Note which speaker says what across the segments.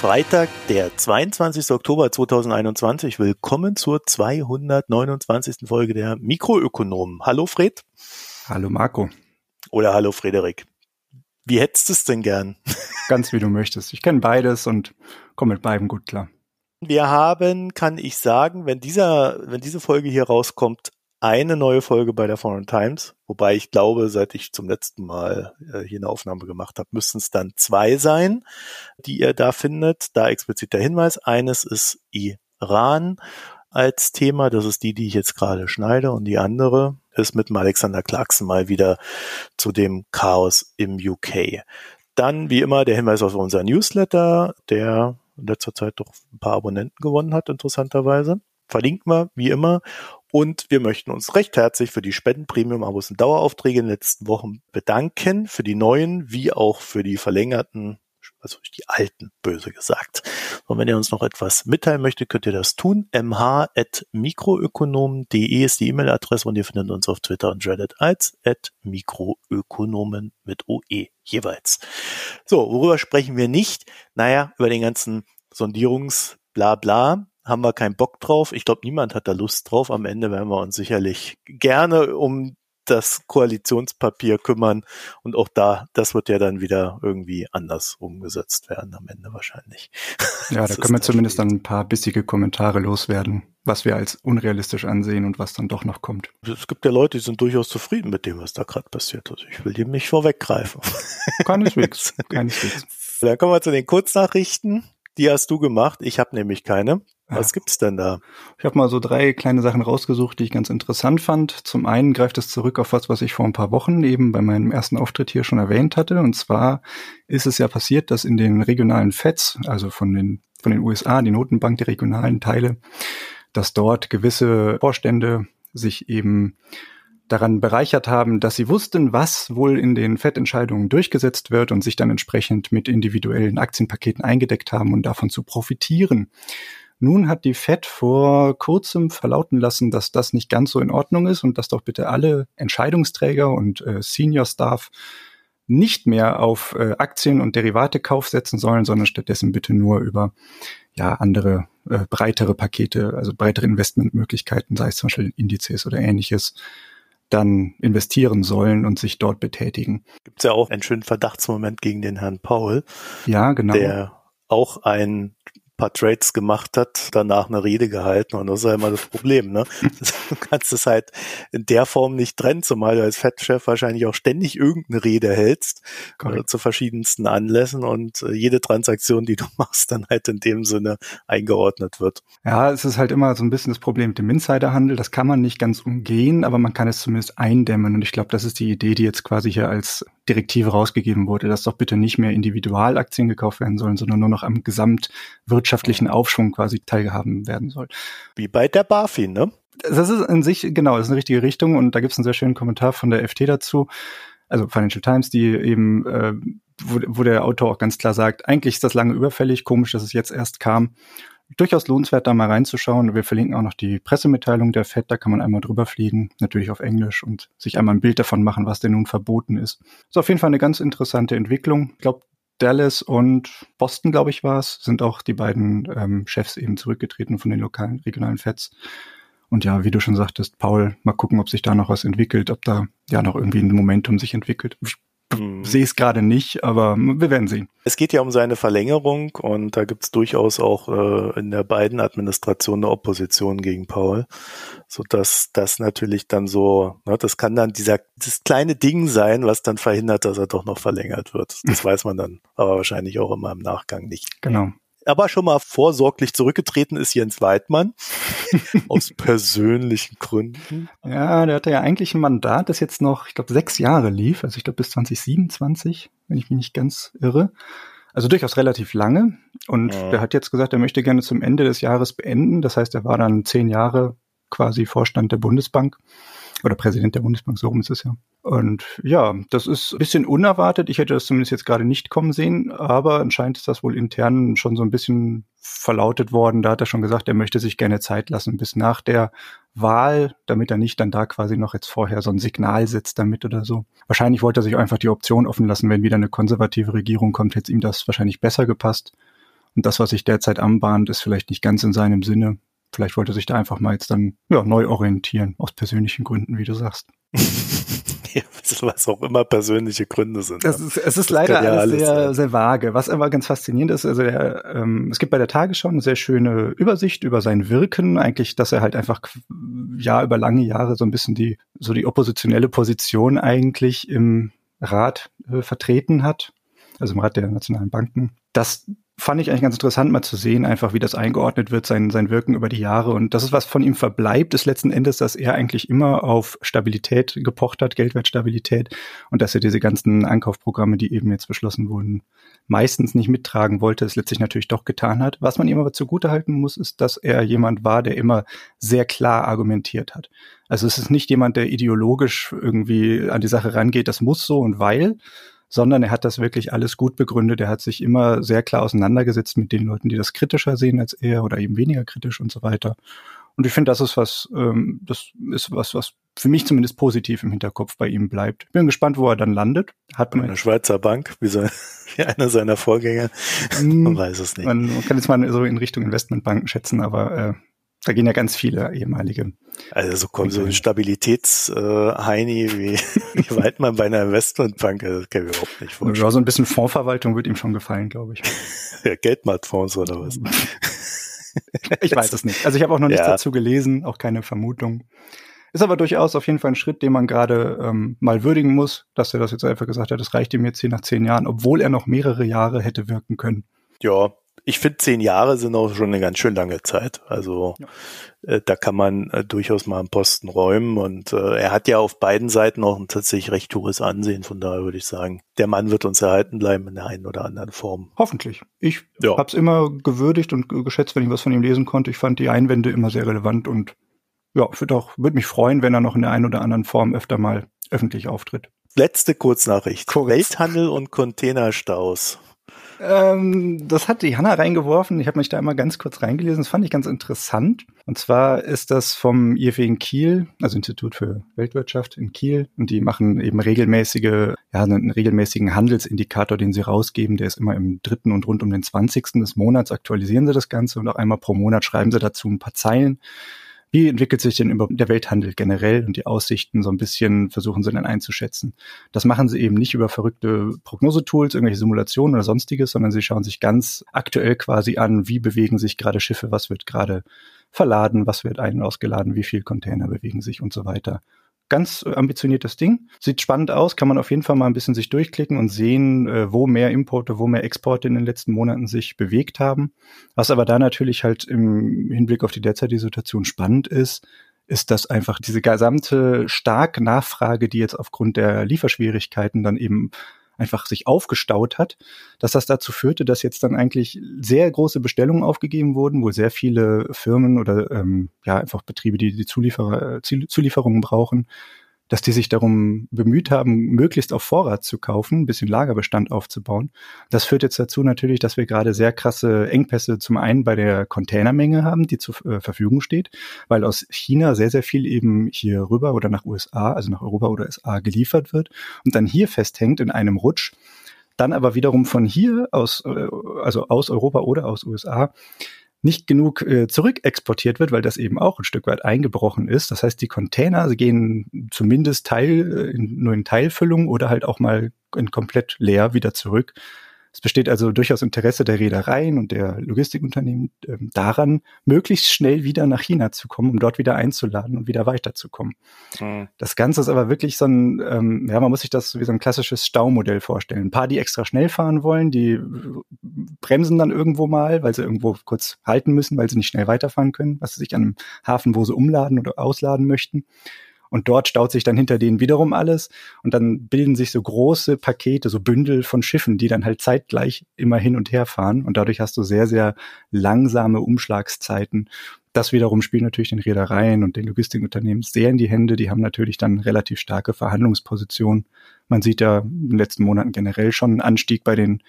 Speaker 1: Freitag, der 22. Oktober 2021. Willkommen zur 229. Folge der Mikroökonomen. Hallo Fred.
Speaker 2: Hallo Marco.
Speaker 1: Oder hallo Frederik. Wie hättest du es denn gern?
Speaker 2: Ganz wie du möchtest. Ich kenne beides und komme mit beidem gut klar.
Speaker 1: Wir haben, kann ich sagen, wenn dieser, wenn diese Folge hier rauskommt, eine neue Folge bei der Foreign Times, wobei ich glaube, seit ich zum letzten Mal äh, hier eine Aufnahme gemacht habe, müssten es dann zwei sein, die ihr da findet. Da explizit der Hinweis. Eines ist Iran als Thema, das ist die, die ich jetzt gerade schneide, und die andere ist mit dem Alexander Clarkson mal wieder zu dem Chaos im UK. Dann, wie immer, der Hinweis auf unser Newsletter, der in letzter Zeit doch ein paar Abonnenten gewonnen hat, interessanterweise. Verlinken wir, wie immer. Und wir möchten uns recht herzlich für die Spendenpremium-Abos und Daueraufträge in den letzten Wochen bedanken, für die neuen wie auch für die verlängerten, also die alten, böse gesagt. Und wenn ihr uns noch etwas mitteilen möchtet, könnt ihr das tun. mh.mikroökonomen.de ist die E-Mail-Adresse und ihr findet uns auf Twitter und Reddit als mikroökonomen mit OE jeweils. So, worüber sprechen wir nicht? Naja, über den ganzen Sondierungs bla bla haben wir keinen Bock drauf. Ich glaube, niemand hat da Lust drauf. Am Ende werden wir uns sicherlich gerne um das Koalitionspapier kümmern. Und auch da, das wird ja dann wieder irgendwie anders umgesetzt werden am Ende wahrscheinlich.
Speaker 2: Ja, da können wir zumindest dann ein paar bissige Kommentare loswerden, was wir als unrealistisch ansehen und was dann doch noch kommt.
Speaker 1: Es gibt ja Leute, die sind durchaus zufrieden mit dem, was da gerade passiert. Also ich will dem nicht vorweggreifen.
Speaker 2: Keineswegs, keineswegs.
Speaker 1: Dann kommen wir zu den Kurznachrichten. Die hast du gemacht. Ich habe nämlich keine. Was gibt's denn da?
Speaker 2: Ich habe mal so drei kleine Sachen rausgesucht, die ich ganz interessant fand. Zum einen greift es zurück auf was, was ich vor ein paar Wochen eben bei meinem ersten Auftritt hier schon erwähnt hatte. Und zwar ist es ja passiert, dass in den regionalen FEDs, also von den, von den USA, die Notenbank, die regionalen Teile, dass dort gewisse Vorstände sich eben daran bereichert haben, dass sie wussten, was wohl in den FED-Entscheidungen durchgesetzt wird und sich dann entsprechend mit individuellen Aktienpaketen eingedeckt haben und davon zu profitieren. Nun hat die Fed vor kurzem verlauten lassen, dass das nicht ganz so in Ordnung ist und dass doch bitte alle Entscheidungsträger und äh, Senior Staff nicht mehr auf äh, Aktien und Derivate Kauf setzen sollen, sondern stattdessen bitte nur über ja andere äh, breitere Pakete, also breitere Investmentmöglichkeiten, sei es zum Beispiel Indizes oder ähnliches, dann investieren sollen und sich dort betätigen.
Speaker 1: Gibt es ja auch einen schönen Verdachtsmoment gegen den Herrn Paul.
Speaker 2: Ja, genau.
Speaker 1: Der auch ein paar Trades gemacht hat, danach eine Rede gehalten und das ist ja immer das Problem, ne? Du kannst es halt in der Form nicht trennen, zumal du als Fettchef wahrscheinlich auch ständig irgendeine Rede hältst äh, zu verschiedensten Anlässen und äh, jede Transaktion, die du machst, dann halt in dem Sinne eingeordnet wird.
Speaker 2: Ja, es ist halt immer so ein bisschen das Problem mit dem Insiderhandel. Das kann man nicht ganz umgehen, aber man kann es zumindest eindämmen und ich glaube, das ist die Idee, die jetzt quasi hier als Direktive rausgegeben wurde, dass doch bitte nicht mehr Individualaktien gekauft werden sollen, sondern nur noch am gesamtwirtschaftlichen Aufschwung quasi teilhaben werden soll.
Speaker 1: Wie bei der BaFin, ne?
Speaker 2: Das ist in sich, genau, das ist eine richtige Richtung und da gibt es einen sehr schönen Kommentar von der FT dazu, also Financial Times, die eben, äh, wo, wo der Autor auch ganz klar sagt, eigentlich ist das lange überfällig, komisch, dass es jetzt erst kam durchaus lohnenswert, da mal reinzuschauen. Wir verlinken auch noch die Pressemitteilung der FED, da kann man einmal drüber fliegen, natürlich auf Englisch und sich einmal ein Bild davon machen, was denn nun verboten ist. Ist auf jeden Fall eine ganz interessante Entwicklung. Ich glaube, Dallas und Boston, glaube ich, war es, sind auch die beiden ähm, Chefs eben zurückgetreten von den lokalen, regionalen Feds. Und ja, wie du schon sagtest, Paul, mal gucken, ob sich da noch was entwickelt, ob da ja noch irgendwie ein Momentum sich entwickelt. Ich hm. sehe es gerade nicht, aber wir werden sehen.
Speaker 1: Es geht ja um seine Verlängerung und da gibt es durchaus auch äh, in der beiden Administration eine Opposition gegen Paul, so dass das natürlich dann so, ne, das kann dann dieser das kleine Ding sein, was dann verhindert, dass er doch noch verlängert wird. Das weiß man dann, aber wahrscheinlich auch immer im Nachgang nicht.
Speaker 2: Genau
Speaker 1: aber schon mal vorsorglich zurückgetreten ist Jens Weidmann. aus persönlichen Gründen.
Speaker 2: Ja, der hatte ja eigentlich ein Mandat, das jetzt noch, ich glaube, sechs Jahre lief. Also ich glaube bis 2027, wenn ich mich nicht ganz irre. Also durchaus relativ lange. Und ja. der hat jetzt gesagt, er möchte gerne zum Ende des Jahres beenden. Das heißt, er war dann zehn Jahre quasi Vorstand der Bundesbank oder Präsident der Bundesbank, so rum ist es ja. Und ja, das ist ein bisschen unerwartet. Ich hätte das zumindest jetzt gerade nicht kommen sehen, aber anscheinend ist das wohl intern schon so ein bisschen verlautet worden. Da hat er schon gesagt, er möchte sich gerne Zeit lassen bis nach der Wahl, damit er nicht dann da quasi noch jetzt vorher so ein Signal setzt damit oder so. Wahrscheinlich wollte er sich einfach die Option offen lassen, wenn wieder eine konservative Regierung kommt, hätte ihm das wahrscheinlich besser gepasst. Und das, was sich derzeit anbahnt, ist vielleicht nicht ganz in seinem Sinne. Vielleicht wollte er sich da einfach mal jetzt dann ja, neu orientieren, aus persönlichen Gründen, wie du sagst.
Speaker 1: was auch immer persönliche Gründe sind.
Speaker 2: Das ist, es ist leider ja alles, sehr, sein. sehr vage. Was aber ganz faszinierend ist, also der, ähm, es gibt bei der Tagesschau eine sehr schöne Übersicht über sein Wirken, eigentlich, dass er halt einfach ja über lange Jahre so ein bisschen die so die oppositionelle Position eigentlich im Rat äh, vertreten hat, also im Rat der nationalen Banken. Das fand ich eigentlich ganz interessant, mal zu sehen, einfach wie das eingeordnet wird, sein, sein Wirken über die Jahre. Und das ist, was von ihm verbleibt, ist letzten Endes, dass er eigentlich immer auf Stabilität gepocht hat, Geldwertstabilität und dass er diese ganzen Ankaufprogramme, die eben jetzt beschlossen wurden, meistens nicht mittragen wollte, es letztlich natürlich doch getan hat. Was man ihm aber zugutehalten muss, ist, dass er jemand war, der immer sehr klar argumentiert hat. Also es ist nicht jemand, der ideologisch irgendwie an die Sache rangeht, das muss so und weil, sondern er hat das wirklich alles gut begründet. Er hat sich immer sehr klar auseinandergesetzt mit den Leuten, die das kritischer sehen als er oder eben weniger kritisch und so weiter. Und ich finde, das ist was, ähm, das ist was, was für mich zumindest positiv im Hinterkopf bei ihm bleibt. Bin gespannt, wo er dann landet.
Speaker 1: Hat man eine Schweizer Bank, wie, so, wie einer seiner Vorgänger.
Speaker 2: Hm, man weiß es nicht. Man, man kann jetzt mal so in Richtung Investmentbanken schätzen, aber äh, da gehen ja ganz viele ehemalige.
Speaker 1: Also so kommt so ein Stabilitätsheini äh, wie, wie weit man bei einer Investmentbank, das kann ich mir überhaupt nicht vorstellen.
Speaker 2: Ja, so ein bisschen Fondsverwaltung wird ihm schon gefallen, glaube ich.
Speaker 1: Ja, Geldmarktfonds oder was?
Speaker 2: ich weiß es nicht. Also ich habe auch noch nichts ja. dazu gelesen, auch keine Vermutung. Ist aber durchaus auf jeden Fall ein Schritt, den man gerade ähm, mal würdigen muss, dass er das jetzt einfach gesagt hat, das reicht ihm jetzt hier nach zehn Jahren, obwohl er noch mehrere Jahre hätte wirken können.
Speaker 1: Ja, ich finde, zehn Jahre sind auch schon eine ganz schön lange Zeit. Also ja. äh, da kann man äh, durchaus mal einen Posten räumen. Und äh, er hat ja auf beiden Seiten auch ein tatsächlich recht hohes Ansehen. Von daher würde ich sagen, der Mann wird uns erhalten bleiben in der einen oder anderen Form.
Speaker 2: Hoffentlich. Ich ja. habe es immer gewürdigt und geschätzt, wenn ich was von ihm lesen konnte. Ich fand die Einwände immer sehr relevant und ja, würde auch würde mich freuen, wenn er noch in der einen oder anderen Form öfter mal öffentlich auftritt.
Speaker 1: Letzte Kurznachricht. Kurz. Welthandel und Containerstaus.
Speaker 2: Ähm, das hat die Hanna reingeworfen. Ich habe mich da immer ganz kurz reingelesen. Das fand ich ganz interessant. Und zwar ist das vom IFW in Kiel, also Institut für Weltwirtschaft in Kiel. Und die machen eben regelmäßige, ja, einen regelmäßigen Handelsindikator, den sie rausgeben. Der ist immer im dritten und rund um den 20. des Monats aktualisieren sie das Ganze und auch einmal pro Monat schreiben sie dazu ein paar Zeilen wie entwickelt sich denn über der Welthandel generell und die Aussichten so ein bisschen versuchen sie dann einzuschätzen. Das machen sie eben nicht über verrückte Prognosetools, irgendwelche Simulationen oder sonstiges, sondern sie schauen sich ganz aktuell quasi an, wie bewegen sich gerade Schiffe, was wird gerade verladen, was wird ein- und ausgeladen, wie viel Container bewegen sich und so weiter ganz ambitioniertes Ding. Sieht spannend aus, kann man auf jeden Fall mal ein bisschen sich durchklicken und sehen, äh, wo mehr Importe, wo mehr Exporte in den letzten Monaten sich bewegt haben. Was aber da natürlich halt im Hinblick auf die derzeitige Situation spannend ist, ist, dass einfach diese gesamte starke Nachfrage, die jetzt aufgrund der Lieferschwierigkeiten dann eben einfach sich aufgestaut hat, dass das dazu führte, dass jetzt dann eigentlich sehr große Bestellungen aufgegeben wurden, wo sehr viele Firmen oder ähm, ja einfach Betriebe, die die Zulieferer, äh, Zulieferungen brauchen, dass die sich darum bemüht haben, möglichst auf Vorrat zu kaufen, ein bisschen Lagerbestand aufzubauen. Das führt jetzt dazu natürlich, dass wir gerade sehr krasse Engpässe zum einen bei der Containermenge haben, die zur äh, Verfügung steht, weil aus China sehr, sehr viel eben hier rüber oder nach USA, also nach Europa oder USA geliefert wird und dann hier festhängt in einem Rutsch dann aber wiederum von hier aus, äh, also aus Europa oder aus USA, nicht genug äh, zurückexportiert wird, weil das eben auch ein Stück weit eingebrochen ist. Das heißt, die Container gehen zumindest Teil, äh, nur in Teilfüllung oder halt auch mal in komplett leer wieder zurück. Es besteht also durchaus Interesse der Reedereien und der Logistikunternehmen äh, daran, möglichst schnell wieder nach China zu kommen, um dort wieder einzuladen und wieder weiterzukommen. Mhm. Das Ganze ist aber wirklich so ein, ähm, ja, man muss sich das wie so ein klassisches Staumodell vorstellen. Ein paar, die extra schnell fahren wollen, die bremsen dann irgendwo mal, weil sie irgendwo kurz halten müssen, weil sie nicht schnell weiterfahren können, was sie sich an einem Hafen, wo sie umladen oder ausladen möchten. Und dort staut sich dann hinter denen wiederum alles. Und dann bilden sich so große Pakete, so Bündel von Schiffen, die dann halt zeitgleich immer hin und her fahren. Und dadurch hast du sehr, sehr langsame Umschlagszeiten. Das wiederum spielt natürlich den Reedereien und den Logistikunternehmen sehr in die Hände. Die haben natürlich dann relativ starke Verhandlungspositionen. Man sieht ja in den letzten Monaten generell schon einen Anstieg bei den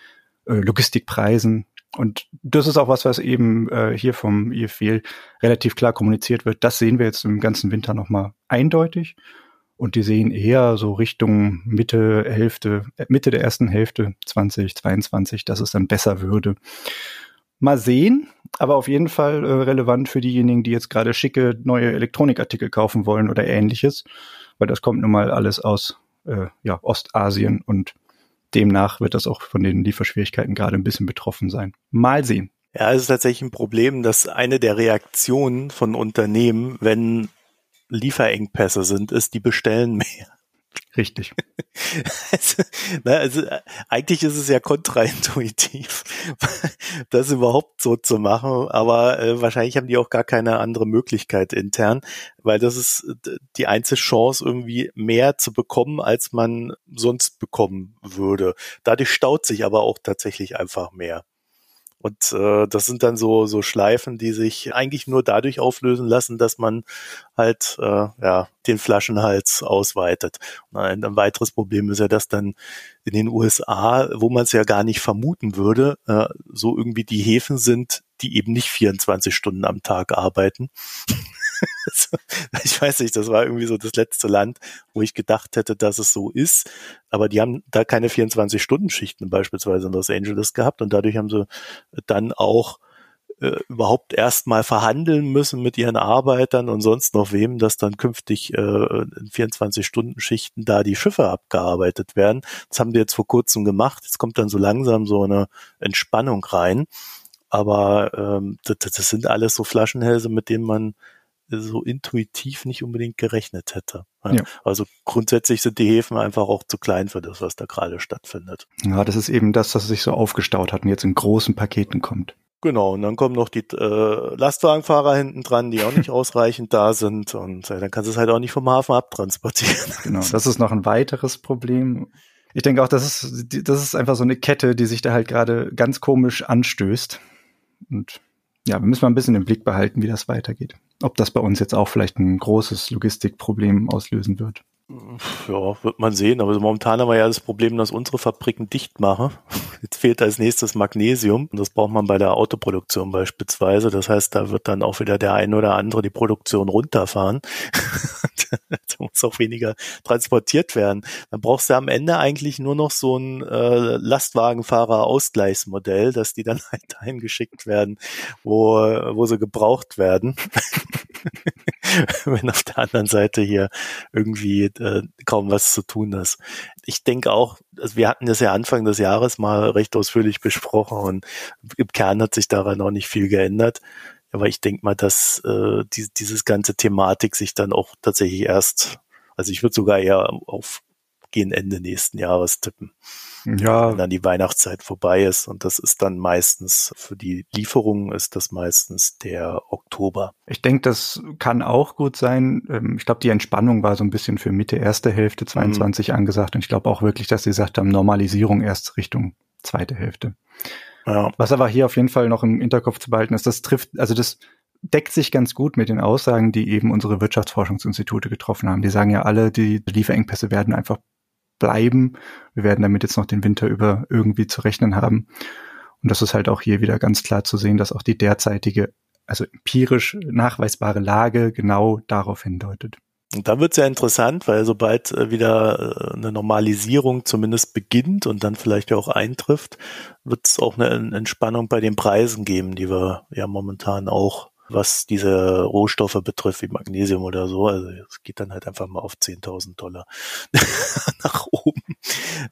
Speaker 2: äh, Logistikpreisen. Und das ist auch was, was eben äh, hier vom IFW relativ klar kommuniziert wird. Das sehen wir jetzt im ganzen Winter nochmal eindeutig. Und die sehen eher so Richtung Mitte, Hälfte, äh, Mitte der ersten Hälfte 2022, dass es dann besser würde. Mal sehen, aber auf jeden Fall äh, relevant für diejenigen, die jetzt gerade schicke neue Elektronikartikel kaufen wollen oder ähnliches, weil das kommt nun mal alles aus äh, ja, Ostasien und demnach wird das auch von den Lieferschwierigkeiten gerade ein bisschen betroffen sein. Mal sehen.
Speaker 1: Ja, es ist tatsächlich ein Problem, dass eine der Reaktionen von Unternehmen, wenn Lieferengpässe sind, ist, die bestellen mehr.
Speaker 2: Richtig.
Speaker 1: also, na, also eigentlich ist es ja kontraintuitiv, das überhaupt so zu machen, aber äh, wahrscheinlich haben die auch gar keine andere Möglichkeit intern, weil das ist die einzige Chance, irgendwie mehr zu bekommen, als man sonst bekommen würde. Dadurch staut sich aber auch tatsächlich einfach mehr. Und äh, das sind dann so so Schleifen, die sich eigentlich nur dadurch auflösen lassen, dass man halt äh, ja den Flaschenhals ausweitet. Und ein, ein weiteres Problem ist ja, dass dann in den USA, wo man es ja gar nicht vermuten würde, äh, so irgendwie die Häfen sind, die eben nicht 24 Stunden am Tag arbeiten. ich weiß nicht, das war irgendwie so das letzte Land, wo ich gedacht hätte, dass es so ist. Aber die haben da keine 24-Stunden-Schichten beispielsweise in Los Angeles gehabt und dadurch haben sie dann auch äh, überhaupt erstmal verhandeln müssen mit ihren Arbeitern und sonst noch wem, dass dann künftig äh, in 24-Stunden-Schichten da die Schiffe abgearbeitet werden. Das haben die jetzt vor kurzem gemacht. Jetzt kommt dann so langsam so eine Entspannung rein. Aber ähm, das, das sind alles so Flaschenhälse, mit denen man so intuitiv nicht unbedingt gerechnet hätte. Ja. Also grundsätzlich sind die Häfen einfach auch zu klein für das, was da gerade stattfindet.
Speaker 2: Ja, das ist eben das, was sich so aufgestaut hat und jetzt in großen Paketen kommt.
Speaker 1: Genau, und dann kommen noch die äh, Lastwagenfahrer hinten dran, die auch nicht ausreichend da sind und äh, dann kannst du es halt auch nicht vom Hafen abtransportieren.
Speaker 2: Genau, das ist noch ein weiteres Problem. Ich denke auch, das ist, das ist einfach so eine Kette, die sich da halt gerade ganz komisch anstößt. Und ja, wir müssen mal ein bisschen im Blick behalten, wie das weitergeht. Ob das bei uns jetzt auch vielleicht ein großes Logistikproblem auslösen wird.
Speaker 1: Ja, wird man sehen. Aber momentan haben wir ja das Problem, dass unsere Fabriken dicht machen. Jetzt fehlt als nächstes Magnesium. Und das braucht man bei der Autoproduktion beispielsweise. Das heißt, da wird dann auch wieder der eine oder andere die Produktion runterfahren. da muss auch weniger transportiert werden. Dann brauchst du am Ende eigentlich nur noch so ein äh, Lastwagenfahrer-Ausgleichsmodell, dass die dann halt geschickt werden, wo, wo sie gebraucht werden. wenn auf der anderen Seite hier irgendwie äh, kaum was zu tun ist. Ich denke auch, also wir hatten das ja Anfang des Jahres mal recht ausführlich besprochen und im Kern hat sich daran noch nicht viel geändert. Aber ich denke mal, dass äh, die, dieses ganze Thematik sich dann auch tatsächlich erst, also ich würde sogar eher auf gegen Ende nächsten Jahres tippen. Ja. Wenn dann die Weihnachtszeit vorbei ist und das ist dann meistens für die Lieferungen ist das meistens der Oktober.
Speaker 2: Ich denke, das kann auch gut sein. Ähm, ich glaube, die Entspannung war so ein bisschen für Mitte erste Hälfte 22 mhm. angesagt und ich glaube auch wirklich, dass sie gesagt haben, Normalisierung erst Richtung zweite Hälfte. Ja. Was aber hier auf jeden Fall noch im Hinterkopf zu behalten ist, das trifft, also das deckt sich ganz gut mit den Aussagen, die eben unsere Wirtschaftsforschungsinstitute getroffen haben. Die sagen ja alle, die Lieferengpässe werden einfach bleiben. Wir werden damit jetzt noch den Winter über irgendwie zu rechnen haben. Und das ist halt auch hier wieder ganz klar zu sehen, dass auch die derzeitige, also empirisch nachweisbare Lage genau darauf hindeutet.
Speaker 1: Und da wird es ja interessant, weil sobald äh, wieder äh, eine Normalisierung zumindest beginnt und dann vielleicht auch eintrifft, wird es auch eine Entspannung bei den Preisen geben, die wir ja momentan auch was diese Rohstoffe betrifft, wie Magnesium oder so. Also es geht dann halt einfach mal auf 10.000 Dollar nach oben.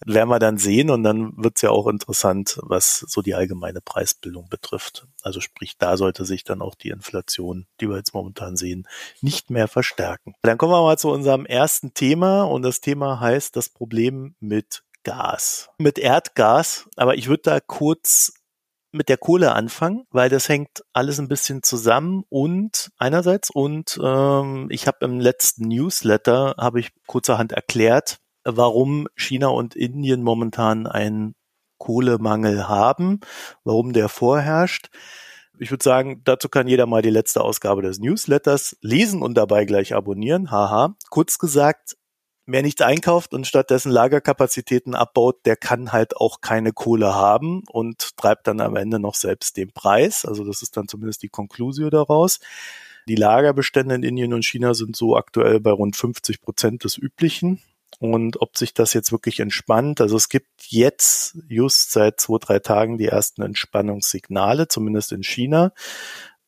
Speaker 1: Werden wir dann sehen und dann wird es ja auch interessant, was so die allgemeine Preisbildung betrifft. Also sprich, da sollte sich dann auch die Inflation, die wir jetzt momentan sehen, nicht mehr verstärken. Dann kommen wir mal zu unserem ersten Thema und das Thema heißt das Problem mit Gas. Mit Erdgas, aber ich würde da kurz mit der Kohle anfangen, weil das hängt alles ein bisschen zusammen und einerseits und ähm, ich habe im letzten Newsletter habe ich kurzerhand erklärt, warum China und Indien momentan einen Kohlemangel haben, warum der vorherrscht. Ich würde sagen, dazu kann jeder mal die letzte Ausgabe des Newsletters lesen und dabei gleich abonnieren. Haha. Kurz gesagt, wer nichts einkauft und stattdessen Lagerkapazitäten abbaut, der kann halt auch keine Kohle haben und treibt dann am Ende noch selbst den Preis. Also das ist dann zumindest die Konklusio daraus. Die Lagerbestände in Indien und China sind so aktuell bei rund 50 Prozent des üblichen. und ob sich das jetzt wirklich entspannt. Also es gibt jetzt just seit zwei, drei Tagen die ersten Entspannungssignale, zumindest in China.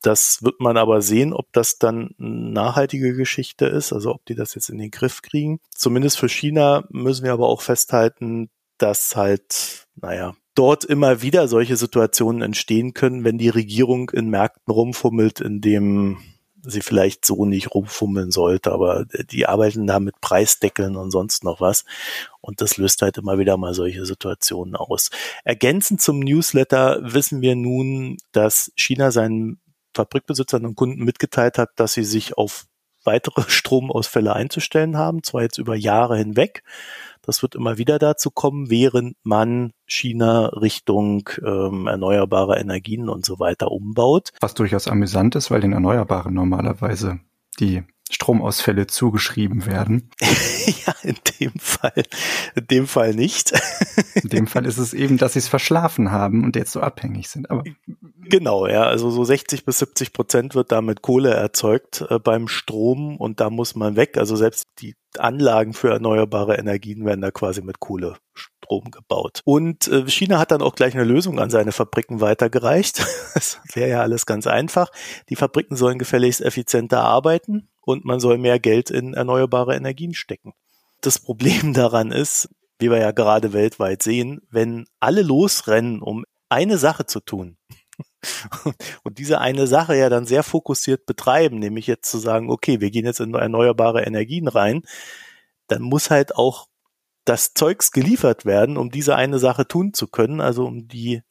Speaker 1: Das wird man aber sehen, ob das dann eine nachhaltige Geschichte ist, also ob die das jetzt in den Griff kriegen. Zumindest für China müssen wir aber auch festhalten, dass halt, naja, dort immer wieder solche Situationen entstehen können, wenn die Regierung in Märkten rumfummelt, in dem sie vielleicht so nicht rumfummeln sollte, aber die arbeiten da mit Preisdeckeln und sonst noch was. Und das löst halt immer wieder mal solche Situationen aus. Ergänzend zum Newsletter wissen wir nun, dass China seinen Fabrikbesitzern und Kunden mitgeteilt hat, dass sie sich auf weitere Stromausfälle einzustellen haben, zwar jetzt über Jahre hinweg. Das wird immer wieder dazu kommen, während man China Richtung ähm, erneuerbare Energien und so weiter umbaut.
Speaker 2: Was durchaus amüsant ist, weil den Erneuerbaren normalerweise die Stromausfälle zugeschrieben werden.
Speaker 1: ja, in dem Fall, in dem Fall nicht.
Speaker 2: in dem Fall ist es eben, dass sie es verschlafen haben und jetzt so abhängig sind. Aber
Speaker 1: genau, ja, also so 60 bis 70 Prozent wird damit Kohle erzeugt äh, beim Strom und da muss man weg. Also selbst die Anlagen für erneuerbare Energien werden da quasi mit Kohle Strom gebaut. Und äh, China hat dann auch gleich eine Lösung an seine Fabriken weitergereicht. das wäre ja alles ganz einfach. Die Fabriken sollen gefälligst effizienter arbeiten und man soll mehr Geld in erneuerbare Energien stecken. Das Problem daran ist, wie wir ja gerade weltweit sehen, wenn alle losrennen, um eine Sache zu tun, und diese eine Sache ja dann sehr fokussiert betreiben, nämlich jetzt zu sagen, okay, wir gehen jetzt in erneuerbare Energien rein, dann muss halt auch das Zeugs geliefert werden, um diese eine Sache tun zu können, also um die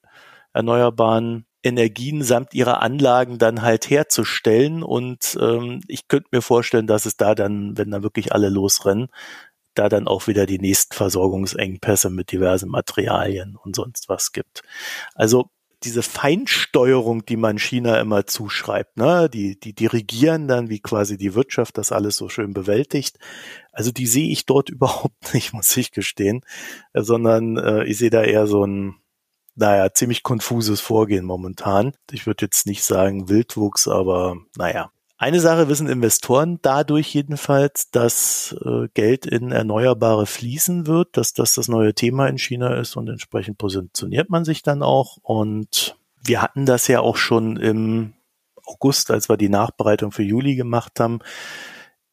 Speaker 1: erneuerbaren Energien samt ihrer Anlagen dann halt herzustellen. Und ähm, ich könnte mir vorstellen, dass es da dann, wenn da wirklich alle losrennen, da dann auch wieder die nächsten Versorgungsengpässe mit diversen Materialien und sonst was gibt. Also diese Feinsteuerung, die man China immer zuschreibt, ne, die, die dirigieren dann, wie quasi die Wirtschaft das alles so schön bewältigt. Also die sehe ich dort überhaupt nicht, muss ich gestehen, sondern äh, ich sehe da eher so ein, naja, ziemlich konfuses Vorgehen momentan. Ich würde jetzt nicht sagen Wildwuchs, aber naja, eine Sache wissen Investoren dadurch jedenfalls, dass äh, Geld in Erneuerbare fließen wird, dass das das neue Thema in China ist und entsprechend positioniert man sich dann auch. Und wir hatten das ja auch schon im August, als wir die Nachbereitung für Juli gemacht haben.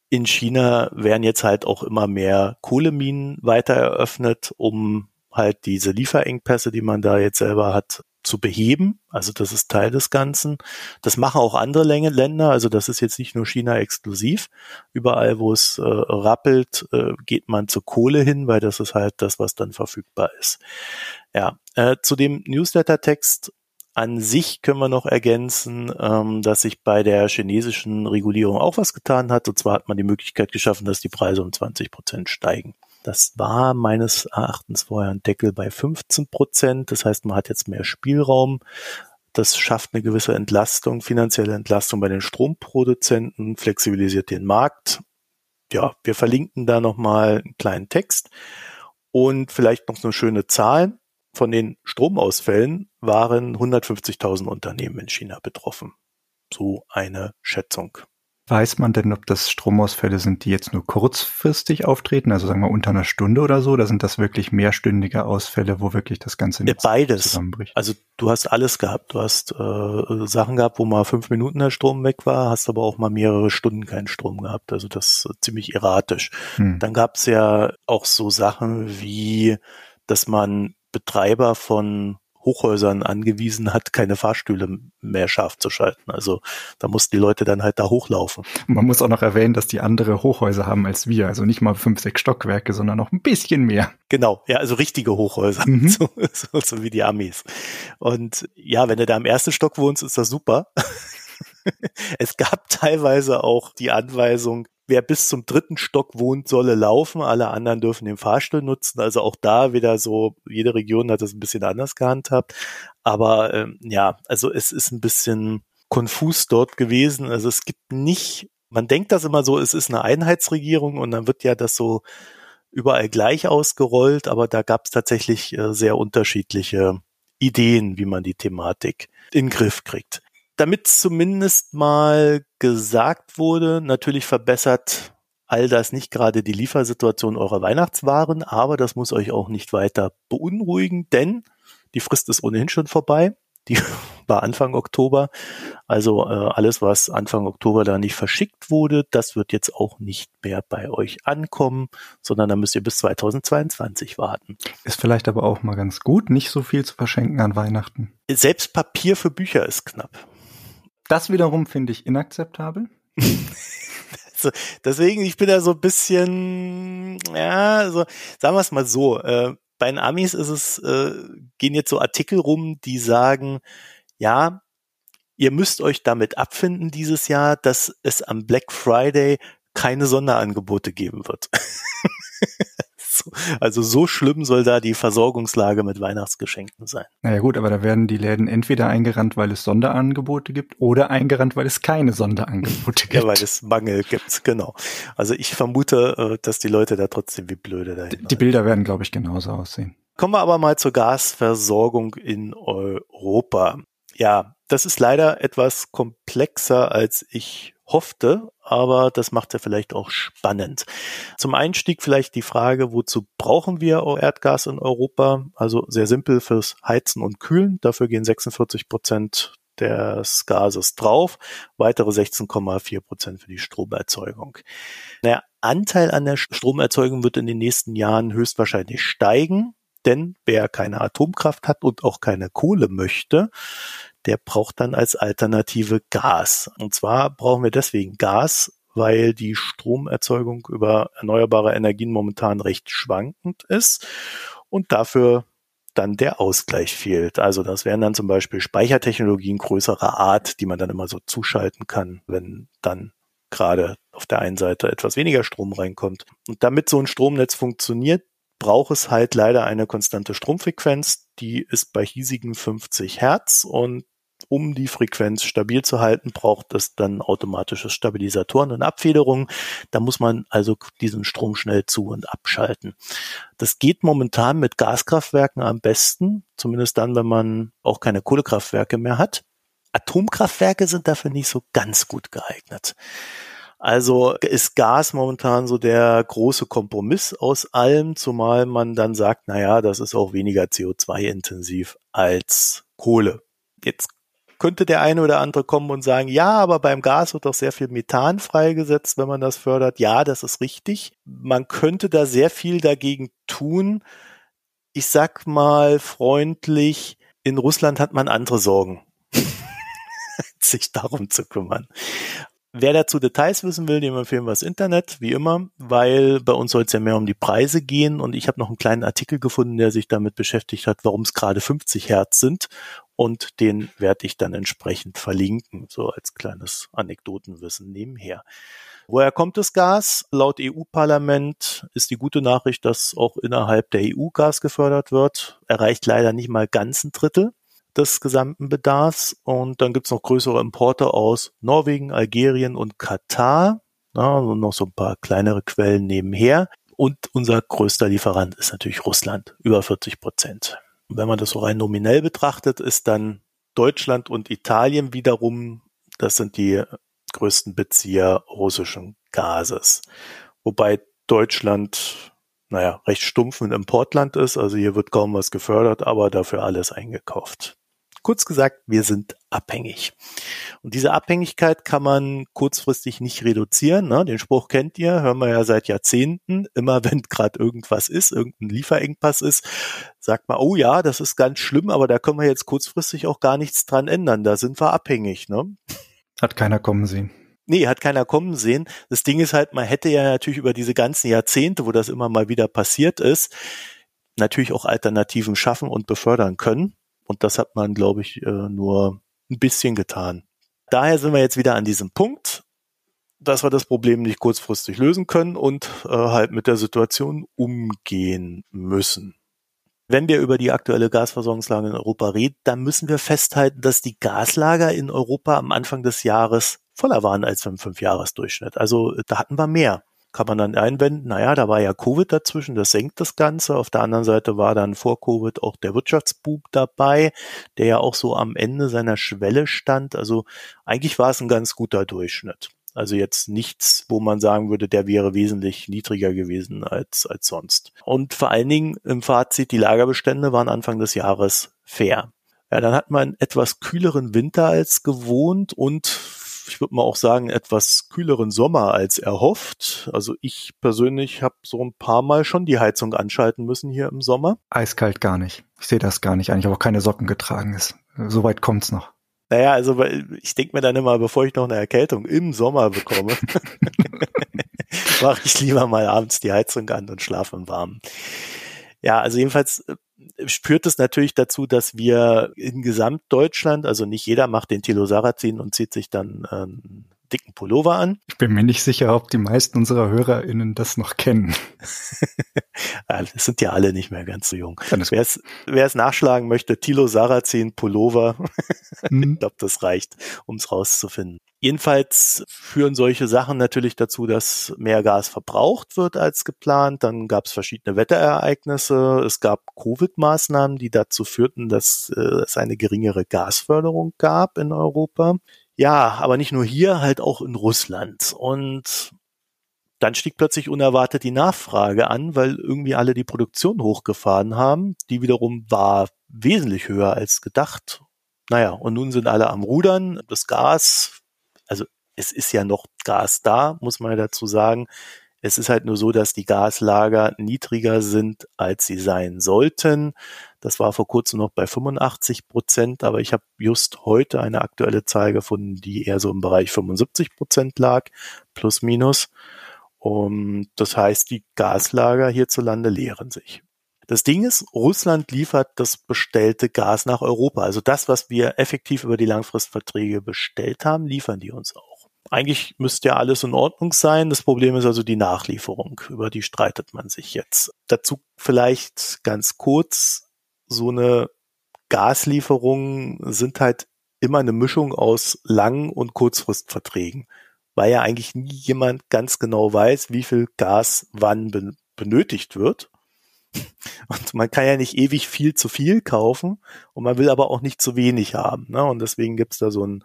Speaker 1: In China werden jetzt halt auch immer mehr Kohleminen weiter eröffnet, um halt diese Lieferengpässe, die man da jetzt selber hat, zu beheben. Also das ist Teil des Ganzen. Das machen auch andere Länder. Also das ist jetzt nicht nur China exklusiv. Überall, wo es äh, rappelt, äh, geht man zur Kohle hin, weil das ist halt das, was dann verfügbar ist. Ja, äh, zu dem Newsletter-Text an sich können wir noch ergänzen, ähm, dass sich bei der chinesischen Regulierung auch was getan hat. Und zwar hat man die Möglichkeit geschaffen, dass die Preise um 20 Prozent steigen. Das war meines Erachtens vorher ein Deckel bei 15 Prozent. Das heißt, man hat jetzt mehr Spielraum. Das schafft eine gewisse Entlastung, finanzielle Entlastung bei den Stromproduzenten, flexibilisiert den Markt. Ja, wir verlinken da nochmal einen kleinen Text und vielleicht noch so eine schöne Zahl. Von den Stromausfällen waren 150.000 Unternehmen in China betroffen. So eine Schätzung.
Speaker 2: Weiß man denn, ob das Stromausfälle sind, die jetzt nur kurzfristig auftreten, also sagen wir unter einer Stunde oder so, oder sind das wirklich mehrstündige Ausfälle, wo wirklich das ganze
Speaker 1: Netz Beides. zusammenbricht? Also du hast alles gehabt. Du hast äh, Sachen gehabt, wo mal fünf Minuten der Strom weg war, hast aber auch mal mehrere Stunden keinen Strom gehabt. Also das ist ziemlich erratisch. Hm. Dann gab es ja auch so Sachen wie, dass man Betreiber von Hochhäusern angewiesen hat, keine Fahrstühle mehr scharf zu schalten. Also da mussten die Leute dann halt da hochlaufen.
Speaker 2: Man muss auch noch erwähnen, dass die andere Hochhäuser haben als wir. Also nicht mal fünf, sechs Stockwerke, sondern noch ein bisschen mehr.
Speaker 1: Genau, ja, also richtige Hochhäuser, mhm. so, so, so wie die Amis. Und ja, wenn du da im ersten Stock wohnst, ist das super. es gab teilweise auch die Anweisung, wer bis zum dritten Stock wohnt, solle laufen, alle anderen dürfen den Fahrstuhl nutzen. Also auch da wieder so, jede Region hat das ein bisschen anders gehandhabt. Aber ähm, ja, also es ist ein bisschen konfus dort gewesen. Also es gibt nicht, man denkt das immer so, es ist eine Einheitsregierung und dann wird ja das so überall gleich ausgerollt, aber da gab es tatsächlich äh, sehr unterschiedliche Ideen, wie man die Thematik in den Griff kriegt damit zumindest mal gesagt wurde, natürlich verbessert all das nicht gerade die Liefersituation eurer Weihnachtswaren, aber das muss euch auch nicht weiter beunruhigen, denn die Frist ist ohnehin schon vorbei. Die war Anfang Oktober. Also äh, alles, was Anfang Oktober da nicht verschickt wurde, das wird jetzt auch nicht mehr bei euch ankommen, sondern da müsst ihr bis 2022 warten.
Speaker 2: Ist vielleicht aber auch mal ganz gut, nicht so viel zu verschenken an Weihnachten.
Speaker 1: Selbst Papier für Bücher ist knapp.
Speaker 2: Das wiederum finde ich inakzeptabel.
Speaker 1: also, deswegen, ich bin da so ein bisschen, ja, also sagen wir es mal so, äh, bei den Amis ist es, äh, gehen jetzt so Artikel rum, die sagen, ja, ihr müsst euch damit abfinden dieses Jahr, dass es am Black Friday keine Sonderangebote geben wird. Also so schlimm soll da die Versorgungslage mit Weihnachtsgeschenken sein.
Speaker 2: Naja gut, aber da werden die Läden entweder eingerannt, weil es Sonderangebote gibt, oder eingerannt, weil es keine Sonderangebote gibt.
Speaker 1: Ja, weil es Mangel gibt, genau. Also ich vermute, äh, dass die Leute da trotzdem wie blöde dahin.
Speaker 2: Die Bilder werden, glaube ich, genauso aussehen.
Speaker 1: Kommen wir aber mal zur Gasversorgung in Europa. Ja, das ist leider etwas komplexer, als ich hoffte, aber das macht ja vielleicht auch spannend. Zum Einstieg vielleicht die Frage, wozu brauchen wir Erdgas in Europa? Also sehr simpel fürs Heizen und Kühlen. Dafür gehen 46 Prozent des Gases drauf, weitere 16,4 Prozent für die Stromerzeugung. Der Anteil an der Stromerzeugung wird in den nächsten Jahren höchstwahrscheinlich steigen, denn wer keine Atomkraft hat und auch keine Kohle möchte, der braucht dann als Alternative Gas. Und zwar brauchen wir deswegen Gas, weil die Stromerzeugung über erneuerbare Energien momentan recht schwankend ist und dafür dann der Ausgleich fehlt. Also das wären dann zum Beispiel Speichertechnologien größerer Art, die man dann immer so zuschalten kann, wenn dann gerade auf der einen Seite etwas weniger Strom reinkommt. Und damit so ein Stromnetz funktioniert, braucht es halt leider eine konstante Stromfrequenz. Die ist bei hiesigen 50 Hertz und um die Frequenz stabil zu halten, braucht es dann automatische Stabilisatoren und Abfederungen. Da muss man also diesen Strom schnell zu und abschalten. Das geht momentan mit Gaskraftwerken am besten, zumindest dann, wenn man auch keine Kohlekraftwerke mehr hat. Atomkraftwerke sind dafür nicht so ganz gut geeignet. Also ist Gas momentan so der große Kompromiss aus allem, zumal man dann sagt, na ja, das ist auch weniger CO2-intensiv als Kohle. Jetzt könnte der eine oder andere kommen und sagen, ja, aber beim Gas wird doch sehr viel Methan freigesetzt, wenn man das fördert. Ja, das ist richtig. Man könnte da sehr viel dagegen tun. Ich sag mal freundlich, in Russland hat man andere Sorgen, sich darum zu kümmern. Wer dazu Details wissen will, dem empfehlen wir das Internet, wie immer, weil bei uns soll es ja mehr um die Preise gehen und ich habe noch einen kleinen Artikel gefunden, der sich damit beschäftigt hat, warum es gerade 50 Hertz sind und den werde ich dann entsprechend verlinken, so als kleines Anekdotenwissen nebenher. Woher kommt das Gas? Laut EU-Parlament ist die gute Nachricht, dass auch innerhalb der EU Gas gefördert wird. Erreicht leider nicht mal ganz ein Drittel des gesamten Bedarfs. Und dann gibt's noch größere Importe aus Norwegen, Algerien und Katar. Ja, und noch so ein paar kleinere Quellen nebenher. Und unser größter Lieferant ist natürlich Russland, über 40 Prozent. Wenn man das so rein nominell betrachtet, ist dann Deutschland und Italien wiederum, das sind die größten Bezieher russischen Gases. Wobei Deutschland, naja, recht stumpf ein Importland ist, also hier wird kaum was gefördert, aber dafür alles eingekauft. Kurz gesagt, wir sind abhängig. Und diese Abhängigkeit kann man kurzfristig nicht reduzieren. Ne? Den Spruch kennt ihr, hören wir ja seit Jahrzehnten. Immer wenn gerade irgendwas ist, irgendein Lieferengpass ist, sagt man, oh ja, das ist ganz schlimm, aber da können wir jetzt kurzfristig auch gar nichts dran ändern. Da sind wir abhängig. Ne?
Speaker 2: Hat keiner kommen sehen.
Speaker 1: Nee, hat keiner kommen sehen. Das Ding ist halt, man hätte ja natürlich über diese ganzen Jahrzehnte, wo das immer mal wieder passiert ist, natürlich auch Alternativen schaffen und befördern können. Und das hat man, glaube ich, äh, nur ein bisschen getan. Daher sind wir jetzt wieder an diesem Punkt, dass wir das Problem nicht kurzfristig lösen können und äh, halt mit der Situation umgehen müssen. Wenn wir über die aktuelle Gasversorgungslage in Europa reden, dann müssen wir festhalten, dass die Gaslager in Europa am Anfang des Jahres voller waren als im Fünfjahresdurchschnitt. Also da hatten wir mehr kann man dann einwenden, naja, da war ja Covid dazwischen, das senkt das Ganze. Auf der anderen Seite war dann vor Covid auch der Wirtschaftsbub dabei, der ja auch so am Ende seiner Schwelle stand. Also eigentlich war es ein ganz guter Durchschnitt. Also jetzt nichts, wo man sagen würde, der wäre wesentlich niedriger gewesen als, als sonst. Und vor allen Dingen im Fazit, die Lagerbestände waren Anfang des Jahres fair. Ja, dann hat man etwas kühleren Winter als gewohnt und ich würde mal auch sagen, etwas kühleren Sommer als erhofft. Also ich persönlich habe so ein paar Mal schon die Heizung anschalten müssen hier im Sommer.
Speaker 2: Eiskalt gar nicht. Ich sehe das gar nicht eigentlich, aber auch keine Socken getragen ist. Soweit kommt's noch.
Speaker 1: Naja, also ich denke mir dann immer, bevor ich noch eine Erkältung im Sommer bekomme, mache ich lieber mal abends die Heizung an und schlafe im Warmen. Ja, also jedenfalls führt es natürlich dazu, dass wir in Gesamtdeutschland, also nicht jeder macht den Tilo Sarrazin und zieht sich dann ähm, dicken Pullover an.
Speaker 2: Ich bin mir nicht sicher, ob die meisten unserer HörerInnen das noch kennen.
Speaker 1: das sind ja alle nicht mehr ganz so jung. Wer es, wer es nachschlagen möchte, Tilo Sarrazin Pullover. Mhm. ich glaube, das reicht, um es rauszufinden. Jedenfalls führen solche Sachen natürlich dazu, dass mehr Gas verbraucht wird als geplant. Dann gab es verschiedene Wetterereignisse. Es gab Covid-Maßnahmen, die dazu führten, dass äh, es eine geringere Gasförderung gab in Europa. Ja, aber nicht nur hier, halt auch in Russland. Und dann stieg plötzlich unerwartet die Nachfrage an, weil irgendwie alle die Produktion hochgefahren haben. Die wiederum war wesentlich höher als gedacht. Naja, und nun sind alle am Rudern. Das Gas, also es ist ja noch Gas da, muss man ja dazu sagen. Es ist halt nur so, dass die Gaslager niedriger sind, als sie sein sollten. Das war vor kurzem noch bei 85 Prozent, aber ich habe just heute eine aktuelle Zahl gefunden, die eher so im Bereich 75 Prozent lag, plus minus. Und das heißt, die Gaslager hierzulande leeren sich. Das Ding ist, Russland liefert das bestellte Gas nach Europa. Also das, was wir effektiv über die Langfristverträge bestellt haben, liefern die uns auch eigentlich müsste ja alles in Ordnung sein. Das Problem ist also die Nachlieferung. Über die streitet man sich jetzt. Dazu vielleicht ganz kurz. So eine Gaslieferung sind halt immer eine Mischung aus Lang- und Kurzfristverträgen, weil ja eigentlich nie jemand ganz genau weiß, wie viel Gas wann benötigt wird. Und man kann ja nicht ewig viel zu viel kaufen und man will aber auch nicht zu wenig haben. Ne? Und deswegen gibt's da so, ein,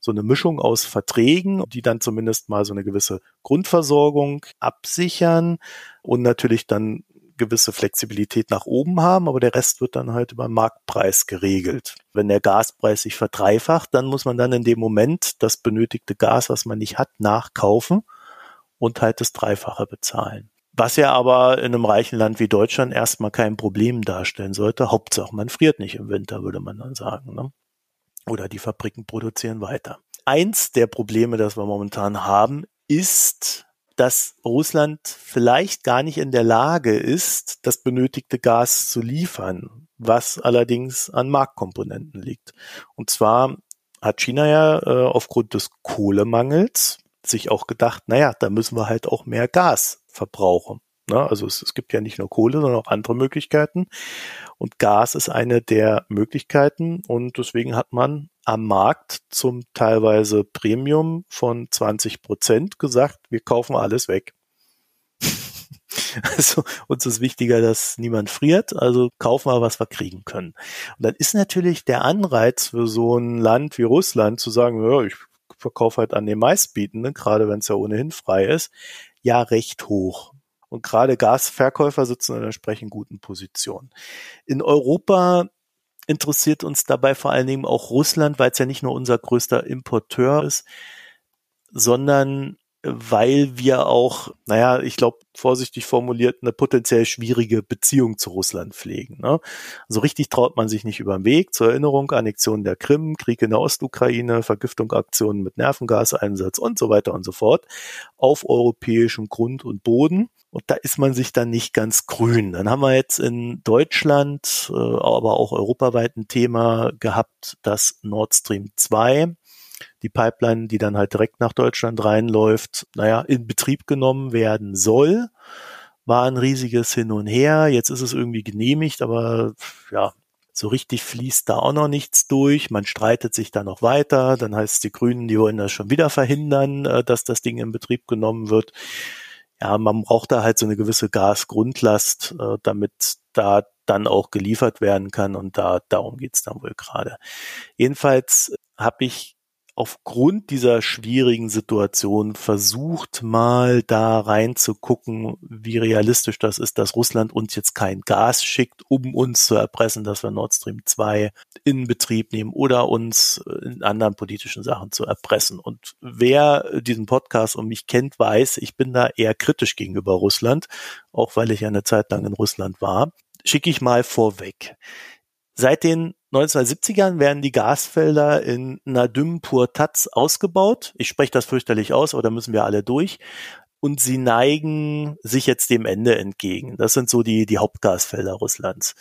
Speaker 1: so eine Mischung aus Verträgen, die dann zumindest mal so eine gewisse Grundversorgung absichern und natürlich dann gewisse Flexibilität nach oben haben, aber der Rest wird dann halt über Marktpreis geregelt. Wenn der Gaspreis sich verdreifacht, dann muss man dann in dem Moment das benötigte Gas, was man nicht hat, nachkaufen und halt das Dreifache bezahlen. Was ja aber in einem reichen Land wie Deutschland erstmal kein Problem darstellen sollte. Hauptsache, man friert nicht im Winter, würde man dann sagen. Ne? Oder die Fabriken produzieren weiter. Eins der Probleme, das wir momentan haben, ist, dass Russland vielleicht gar nicht in der Lage ist, das benötigte Gas zu liefern, was allerdings an Marktkomponenten liegt. Und zwar hat China ja äh, aufgrund des Kohlemangels sich auch gedacht, naja, da müssen wir halt auch mehr Gas verbrauchen. Ne? Also es, es gibt ja nicht nur Kohle, sondern auch andere Möglichkeiten. Und Gas ist eine der Möglichkeiten und deswegen hat man am Markt zum teilweise Premium von 20 Prozent gesagt, wir kaufen alles weg. Also uns ist wichtiger, dass niemand friert, also kaufen wir, was wir kriegen können. Und dann ist natürlich der Anreiz für so ein Land wie Russland zu sagen, ja, ich verkaufe halt an den meistbietenden, gerade wenn es ja ohnehin frei ist, ja recht hoch. Und gerade Gasverkäufer sitzen in einer entsprechend guten Position. In Europa interessiert uns dabei vor allen Dingen auch Russland, weil es ja nicht nur unser größter Importeur ist, sondern weil wir auch, naja, ich glaube, vorsichtig formuliert, eine potenziell schwierige Beziehung zu Russland pflegen. Ne? Also richtig traut man sich nicht über den Weg. Zur Erinnerung, Annexion der Krim, Krieg in der Ostukraine, Vergiftung, Aktionen mit Nervengaseinsatz und so weiter und so fort auf europäischem Grund und Boden. Und da ist man sich dann nicht ganz grün. Dann haben wir jetzt in Deutschland, äh, aber auch europaweit ein Thema gehabt, das Nord Stream 2 die Pipeline, die dann halt direkt nach Deutschland reinläuft, naja, in Betrieb genommen werden soll. War ein riesiges Hin und Her. Jetzt ist es irgendwie genehmigt, aber ja, so richtig fließt da auch noch nichts durch. Man streitet sich da noch weiter. Dann heißt es, die Grünen, die wollen das schon wieder verhindern, äh, dass das Ding in Betrieb genommen wird. Ja, man braucht da halt so eine gewisse Gasgrundlast, äh, damit da dann auch geliefert werden kann und da darum geht's dann wohl gerade. Jedenfalls habe ich aufgrund dieser schwierigen Situation versucht mal da reinzugucken, wie realistisch das ist, dass Russland uns jetzt kein Gas schickt, um uns zu erpressen, dass wir Nord Stream 2 in Betrieb nehmen oder uns in anderen politischen Sachen zu erpressen. Und wer diesen Podcast und mich kennt, weiß, ich bin da eher kritisch gegenüber Russland, auch weil ich eine Zeit lang in Russland war. Schicke ich mal vorweg. Seit den 1970ern werden die Gasfelder in Nadym Purtatz ausgebaut. Ich spreche das fürchterlich aus, aber da müssen wir alle durch. Und sie neigen sich jetzt dem Ende entgegen. Das sind so die, die Hauptgasfelder Russlands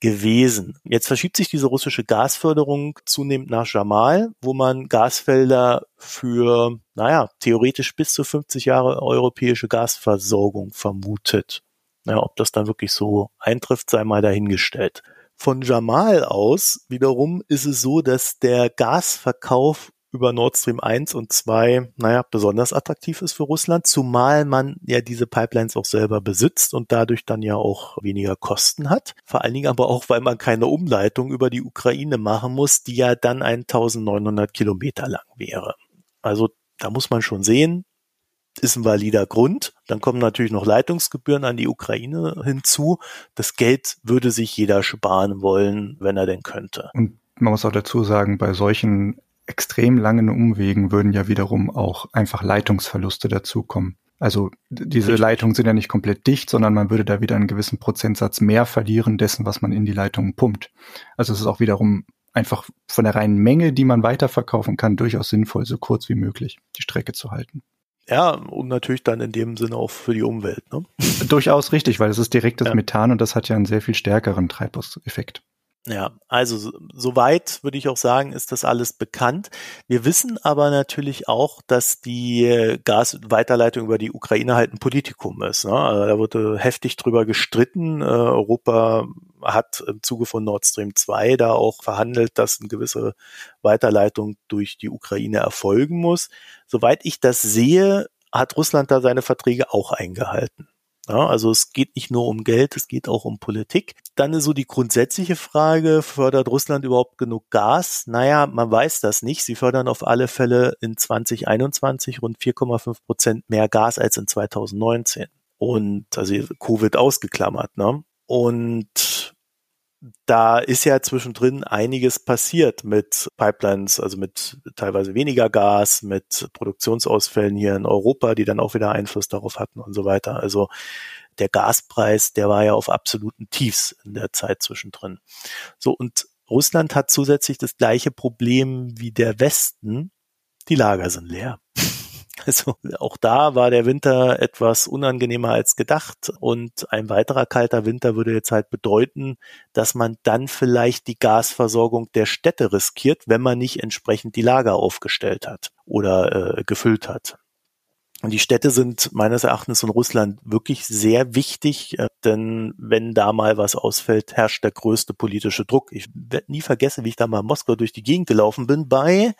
Speaker 1: gewesen. Jetzt verschiebt sich diese russische Gasförderung zunehmend nach Jamal, wo man Gasfelder für, naja, theoretisch bis zu 50 Jahre europäische Gasversorgung vermutet. Ja, ob das dann wirklich so eintrifft, sei mal dahingestellt. Von Jamal aus wiederum ist es so, dass der Gasverkauf über Nord Stream 1 und 2, naja, besonders attraktiv ist für Russland, zumal man ja diese Pipelines auch selber besitzt und dadurch dann ja auch weniger Kosten hat. Vor allen Dingen aber auch, weil man keine Umleitung über die Ukraine machen muss, die ja dann 1900 Kilometer lang wäre. Also da muss man schon sehen, ist ein valider Grund. Dann kommen natürlich noch Leitungsgebühren an die Ukraine hinzu. Das Geld würde sich jeder sparen wollen, wenn er denn könnte.
Speaker 2: Und man muss auch dazu sagen, bei solchen extrem langen Umwegen würden ja wiederum auch einfach Leitungsverluste dazukommen. Also diese Richtig. Leitungen sind ja nicht komplett dicht, sondern man würde da wieder einen gewissen Prozentsatz mehr verlieren dessen, was man in die Leitungen pumpt. Also es ist auch wiederum einfach von der reinen Menge, die man weiterverkaufen kann, durchaus sinnvoll, so kurz wie möglich die Strecke zu halten.
Speaker 1: Ja, und natürlich dann in dem Sinne auch für die Umwelt. Ne?
Speaker 2: Durchaus richtig, weil es ist direktes ja. Methan und das hat ja einen sehr viel stärkeren Treibhauseffekt.
Speaker 1: Ja, also soweit würde ich auch sagen, ist das alles bekannt. Wir wissen aber natürlich auch, dass die Gasweiterleitung über die Ukraine halt ein Politikum ist. Ne? Also da wurde heftig drüber gestritten. Äh, Europa hat im Zuge von Nord Stream 2 da auch verhandelt, dass eine gewisse Weiterleitung durch die Ukraine erfolgen muss. Soweit ich das sehe, hat Russland da seine Verträge auch eingehalten. Ja, also es geht nicht nur um Geld, es geht auch um Politik. Dann ist so die grundsätzliche Frage, fördert Russland überhaupt genug Gas? Naja, man weiß das nicht. Sie fördern auf alle Fälle in 2021 rund 4,5 Prozent mehr Gas als in 2019. Und also Covid ausgeklammert, ne? Und da ist ja zwischendrin einiges passiert mit Pipelines, also mit teilweise weniger Gas, mit Produktionsausfällen hier in Europa, die dann auch wieder Einfluss darauf hatten und so weiter. Also der Gaspreis, der war ja auf absoluten Tiefs in der Zeit zwischendrin. So, und Russland hat zusätzlich das gleiche Problem wie der Westen. Die Lager sind leer. Also auch da war der Winter etwas unangenehmer als gedacht und ein weiterer kalter Winter würde jetzt halt bedeuten, dass man dann vielleicht die Gasversorgung der Städte riskiert, wenn man nicht entsprechend die Lager aufgestellt hat oder äh, gefüllt hat. Und die Städte sind meines Erachtens in Russland wirklich sehr wichtig, äh, denn wenn da mal was ausfällt, herrscht der größte politische Druck. Ich werde nie vergessen, wie ich da mal in Moskau durch die Gegend gelaufen bin bei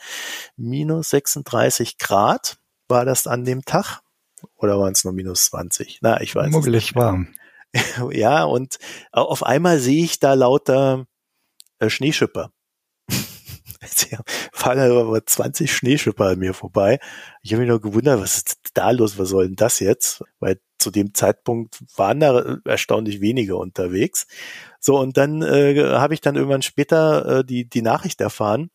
Speaker 1: minus 36 Grad war das an dem Tag? Oder waren es nur minus 20? Na, ich weiß
Speaker 2: Muggelig warm.
Speaker 1: ja, und auf einmal sehe ich da lauter äh, Schneeschipper. Es fahren aber 20 Schneeschipper an mir vorbei. Ich habe mich nur gewundert, was ist da los? Was soll denn das jetzt? Weil zu dem Zeitpunkt waren da erstaunlich wenige unterwegs. So, und dann äh, habe ich dann irgendwann später äh, die, die Nachricht erfahren,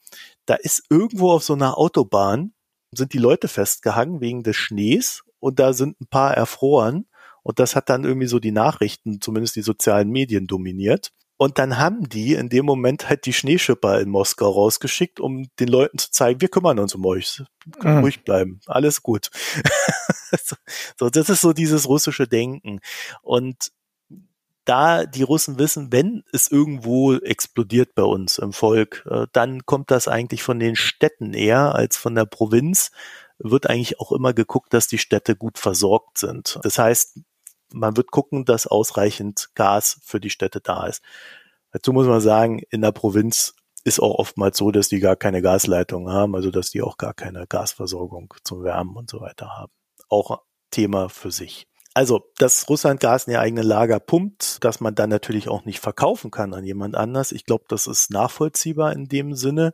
Speaker 1: da ist irgendwo auf so einer Autobahn sind die Leute festgehangen wegen des Schnees und da sind ein paar erfroren und das hat dann irgendwie so die Nachrichten, zumindest die sozialen Medien dominiert. Und dann haben die in dem Moment halt die Schneeschipper in Moskau rausgeschickt, um den Leuten zu zeigen, wir kümmern uns um euch. Mhm. Ruhig bleiben. Alles gut. so, das ist so dieses russische Denken. Und da die Russen wissen, wenn es irgendwo explodiert bei uns im Volk, äh, dann kommt das eigentlich von den Städten eher als von der Provinz. Wird eigentlich auch immer geguckt, dass die Städte gut versorgt sind. Das heißt, man wird gucken, dass ausreichend Gas für die Städte da ist. Dazu muss man sagen, in der Provinz ist auch oftmals so, dass die gar keine Gasleitung haben, also dass die auch gar keine Gasversorgung zum Wärmen und so weiter haben. Auch Thema für sich. Also, dass Russland Gas in ihr eigene Lager pumpt, dass man dann natürlich auch nicht verkaufen kann an jemand anders. Ich glaube, das ist nachvollziehbar in dem Sinne.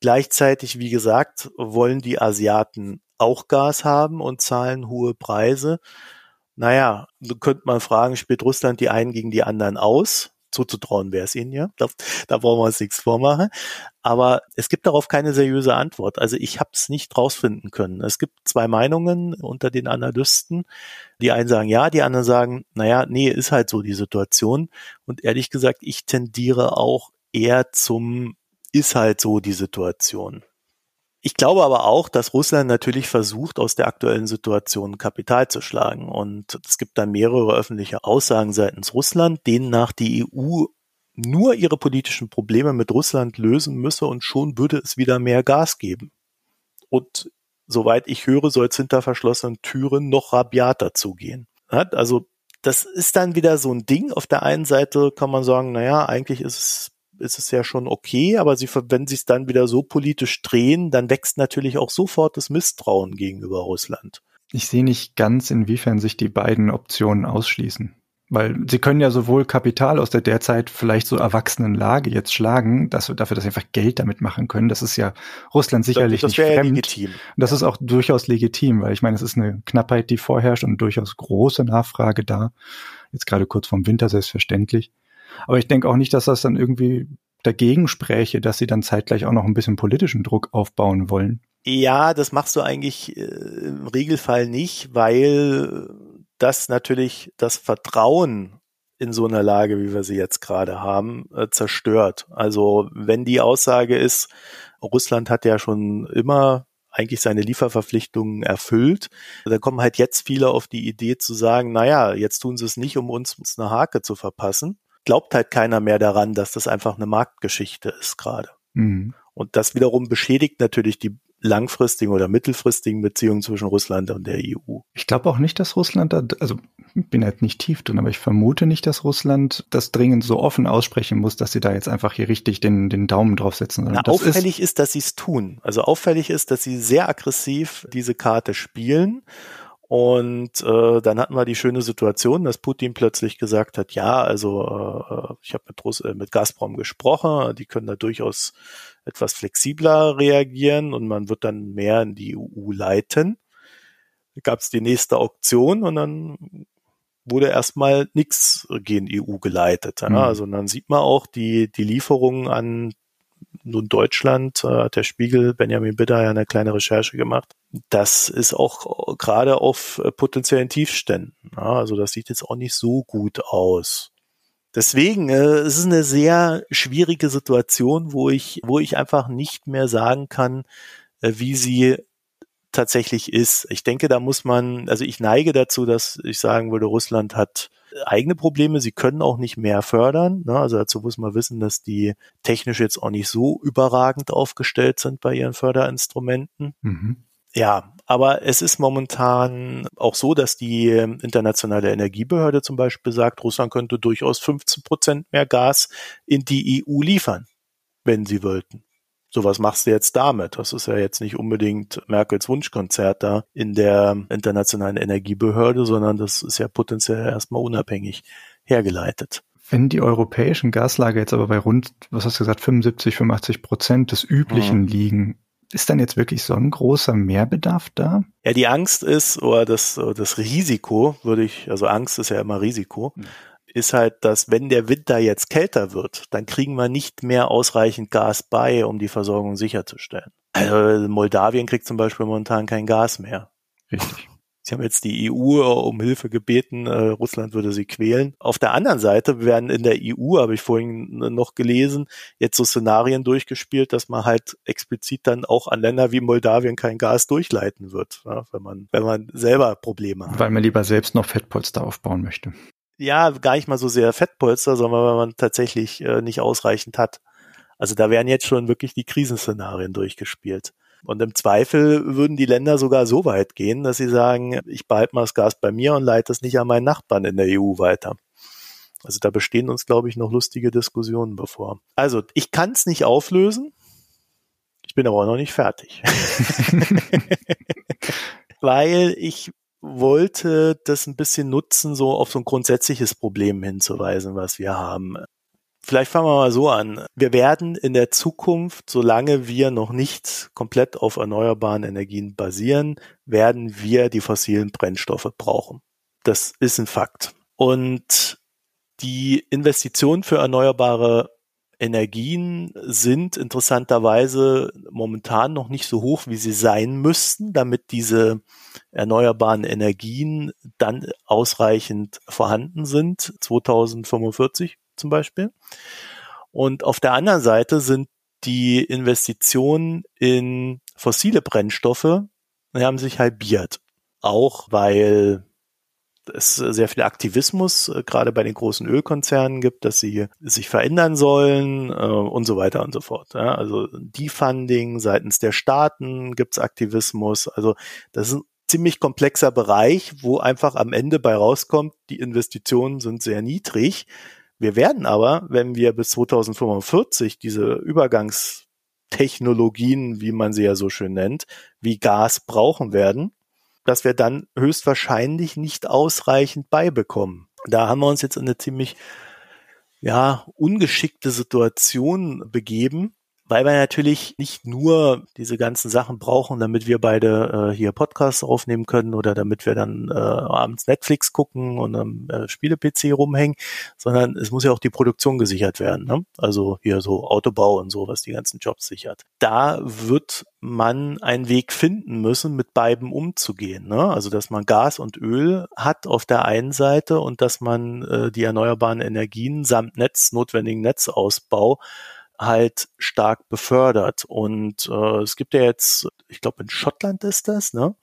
Speaker 1: Gleichzeitig, wie gesagt, wollen die Asiaten auch Gas haben und zahlen hohe Preise. Naja, so könnte man fragen, spielt Russland die einen gegen die anderen aus? Zuzutrauen wäre es ihnen ja. Da, da brauchen wir uns nichts vormachen. Aber es gibt darauf keine seriöse Antwort. Also ich habe es nicht rausfinden können. Es gibt zwei Meinungen unter den Analysten. Die einen sagen ja, die anderen sagen, naja, nee, ist halt so die Situation. Und ehrlich gesagt, ich tendiere auch eher zum, ist halt so die Situation. Ich glaube aber auch, dass Russland natürlich versucht, aus der aktuellen Situation Kapital zu schlagen. Und es gibt da mehrere öffentliche Aussagen seitens Russland, denen nach die EU nur ihre politischen Probleme mit Russland lösen müsse und schon würde es wieder mehr Gas geben. Und soweit ich höre, soll es hinter verschlossenen Türen noch rabiater zugehen. Also das ist dann wieder so ein Ding. Auf der einen Seite kann man sagen, naja, eigentlich ist es ist es ja schon okay, aber sie, wenn sie es dann wieder so politisch drehen, dann wächst natürlich auch sofort das Misstrauen gegenüber Russland.
Speaker 2: Ich sehe nicht ganz, inwiefern sich die beiden Optionen ausschließen. Weil sie können ja sowohl Kapital aus der derzeit vielleicht so erwachsenen Lage jetzt schlagen, dass wir dafür, dass sie einfach Geld damit machen können. Das ist ja Russland sicherlich das, das nicht fremd. Legitim. Das ist auch durchaus legitim, weil ich meine, es ist eine Knappheit, die vorherrscht und durchaus große Nachfrage da. Jetzt gerade kurz vorm Winter selbstverständlich. Aber ich denke auch nicht, dass das dann irgendwie dagegen spräche, dass sie dann zeitgleich auch noch ein bisschen politischen Druck aufbauen wollen.
Speaker 1: Ja, das machst du eigentlich äh, im Regelfall nicht, weil das natürlich das Vertrauen in so einer Lage, wie wir sie jetzt gerade haben, äh, zerstört. Also wenn die Aussage ist, Russland hat ja schon immer eigentlich seine Lieferverpflichtungen erfüllt. dann kommen halt jetzt viele auf die Idee zu sagen, naja, jetzt tun sie es nicht, um uns eine Hake zu verpassen, glaubt halt keiner mehr daran, dass das einfach eine Marktgeschichte ist gerade. Mhm. Und das wiederum beschädigt natürlich die langfristigen oder mittelfristigen Beziehungen zwischen Russland und der EU.
Speaker 2: Ich glaube auch nicht, dass Russland da, also bin halt nicht tief drin, aber ich vermute nicht, dass Russland das dringend so offen aussprechen muss, dass sie da jetzt einfach hier richtig den, den Daumen draufsetzen.
Speaker 1: Na, auffällig ist, ist, dass sie es tun. Also auffällig ist, dass sie sehr aggressiv diese Karte spielen und äh, dann hatten wir die schöne Situation, dass Putin plötzlich gesagt hat, ja, also äh, ich habe mit, Russ äh, mit Gazprom gesprochen, die können da durchaus etwas flexibler reagieren und man wird dann mehr in die EU leiten. Da gab es die nächste Auktion und dann wurde erstmal nichts gegen EU geleitet. Ja? Mhm. Also dann sieht man auch die, die Lieferungen an nun Deutschland, äh, hat der Spiegel Benjamin Bitter ja eine kleine Recherche gemacht. Das ist auch gerade auf äh, potenziellen Tiefständen. Ja, also das sieht jetzt auch nicht so gut aus. Deswegen äh, es ist eine sehr schwierige Situation, wo ich, wo ich einfach nicht mehr sagen kann, äh, wie sie tatsächlich ist. Ich denke, da muss man, also ich neige dazu, dass ich sagen würde, Russland hat eigene Probleme. Sie können auch nicht mehr fördern. Ne? Also dazu muss man wissen, dass die technisch jetzt auch nicht so überragend aufgestellt sind bei ihren Förderinstrumenten. Mhm. Ja, aber es ist momentan auch so, dass die internationale Energiebehörde zum Beispiel sagt, Russland könnte durchaus 15 Prozent mehr Gas in die EU liefern, wenn sie wollten. So was machst du jetzt damit? Das ist ja jetzt nicht unbedingt Merkels Wunschkonzert da in der internationalen Energiebehörde, sondern das ist ja potenziell erstmal unabhängig hergeleitet.
Speaker 2: Wenn die europäischen Gaslager jetzt aber bei rund, was hast du gesagt, 75, 85 Prozent des Üblichen mhm. liegen, ist dann jetzt wirklich so ein großer Mehrbedarf da?
Speaker 1: Ja, die Angst ist, oder das, das Risiko, würde ich, also Angst ist ja immer Risiko. Mhm ist halt, dass wenn der Winter jetzt kälter wird, dann kriegen wir nicht mehr ausreichend Gas bei, um die Versorgung sicherzustellen. Also Moldawien kriegt zum Beispiel momentan kein Gas mehr. Richtig. Sie haben jetzt die EU um Hilfe gebeten, äh, Russland würde sie quälen. Auf der anderen Seite werden in der EU, habe ich vorhin noch gelesen, jetzt so Szenarien durchgespielt, dass man halt explizit dann auch an Länder wie Moldawien kein Gas durchleiten wird, ja, wenn man wenn man selber Probleme hat.
Speaker 2: Weil man lieber selbst noch Fettpolster aufbauen möchte
Speaker 1: ja, gar nicht mal so sehr Fettpolster, sondern weil man tatsächlich äh, nicht ausreichend hat. Also da werden jetzt schon wirklich die Krisenszenarien durchgespielt. Und im Zweifel würden die Länder sogar so weit gehen, dass sie sagen, ich behalte mal das Gas bei mir und leite es nicht an meinen Nachbarn in der EU weiter. Also da bestehen uns, glaube ich, noch lustige Diskussionen bevor. Also ich kann es nicht auflösen. Ich bin aber auch noch nicht fertig. Weil ich wollte das ein bisschen nutzen, so auf so ein grundsätzliches Problem hinzuweisen, was wir haben. Vielleicht fangen wir mal so an. Wir werden in der Zukunft, solange wir noch nicht komplett auf erneuerbaren Energien basieren, werden wir die fossilen Brennstoffe brauchen. Das ist ein Fakt. Und die Investitionen für erneuerbare Energien sind interessanterweise momentan noch nicht so hoch, wie sie sein müssten, damit diese erneuerbaren Energien dann ausreichend vorhanden sind, 2045 zum Beispiel. Und auf der anderen Seite sind die Investitionen in fossile Brennstoffe, haben sich halbiert. Auch weil es sehr viel Aktivismus äh, gerade bei den großen Ölkonzernen gibt, dass sie sich verändern sollen äh, und so weiter und so fort. Ja. Also Defunding seitens der Staaten gibt's Aktivismus. Also das ist ein ziemlich komplexer Bereich, wo einfach am Ende bei rauskommt, die Investitionen sind sehr niedrig. Wir werden aber, wenn wir bis 2045 diese Übergangstechnologien, wie man sie ja so schön nennt, wie Gas brauchen werden, dass wir dann höchstwahrscheinlich nicht ausreichend beibekommen. Da haben wir uns jetzt in eine ziemlich ja, ungeschickte Situation begeben, weil wir natürlich nicht nur diese ganzen Sachen brauchen, damit wir beide äh, hier Podcasts aufnehmen können oder damit wir dann äh, abends Netflix gucken und am äh, Spiele-PC rumhängen, sondern es muss ja auch die Produktion gesichert werden. Ne? Also hier so Autobau und so, was die ganzen Jobs sichert. Da wird man einen Weg finden müssen, mit beiden umzugehen. Ne? Also dass man Gas und Öl hat auf der einen Seite und dass man äh, die erneuerbaren Energien samt Netz, notwendigen Netzausbau halt stark befördert. Und äh, es gibt ja jetzt, ich glaube in Schottland ist das, ne?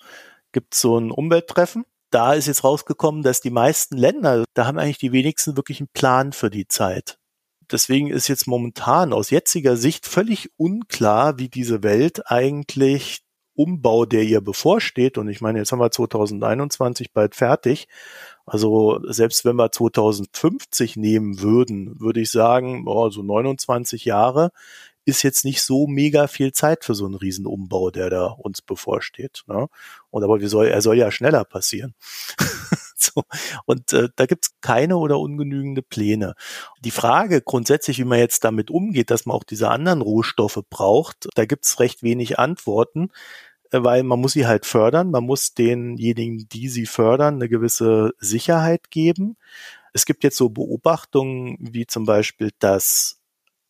Speaker 1: Gibt so ein Umwelttreffen. Da ist jetzt rausgekommen, dass die meisten Länder, da haben eigentlich die wenigsten wirklich einen Plan für die Zeit. Deswegen ist jetzt momentan aus jetziger Sicht völlig unklar, wie diese Welt eigentlich Umbau, der ihr bevorsteht, und ich meine, jetzt haben wir 2021 bald fertig, also selbst wenn wir 2050 nehmen würden, würde ich sagen, oh, so 29 Jahre ist jetzt nicht so mega viel Zeit für so einen Riesenumbau, der da uns bevorsteht. Ne? Und aber wie soll, er soll ja schneller passieren. so. Und äh, da gibt's keine oder ungenügende Pläne. Die Frage grundsätzlich, wie man jetzt damit umgeht, dass man auch diese anderen Rohstoffe braucht, da gibt's recht wenig Antworten weil man muss sie halt fördern, man muss denjenigen, die sie fördern, eine gewisse Sicherheit geben. Es gibt jetzt so Beobachtungen wie zum Beispiel, dass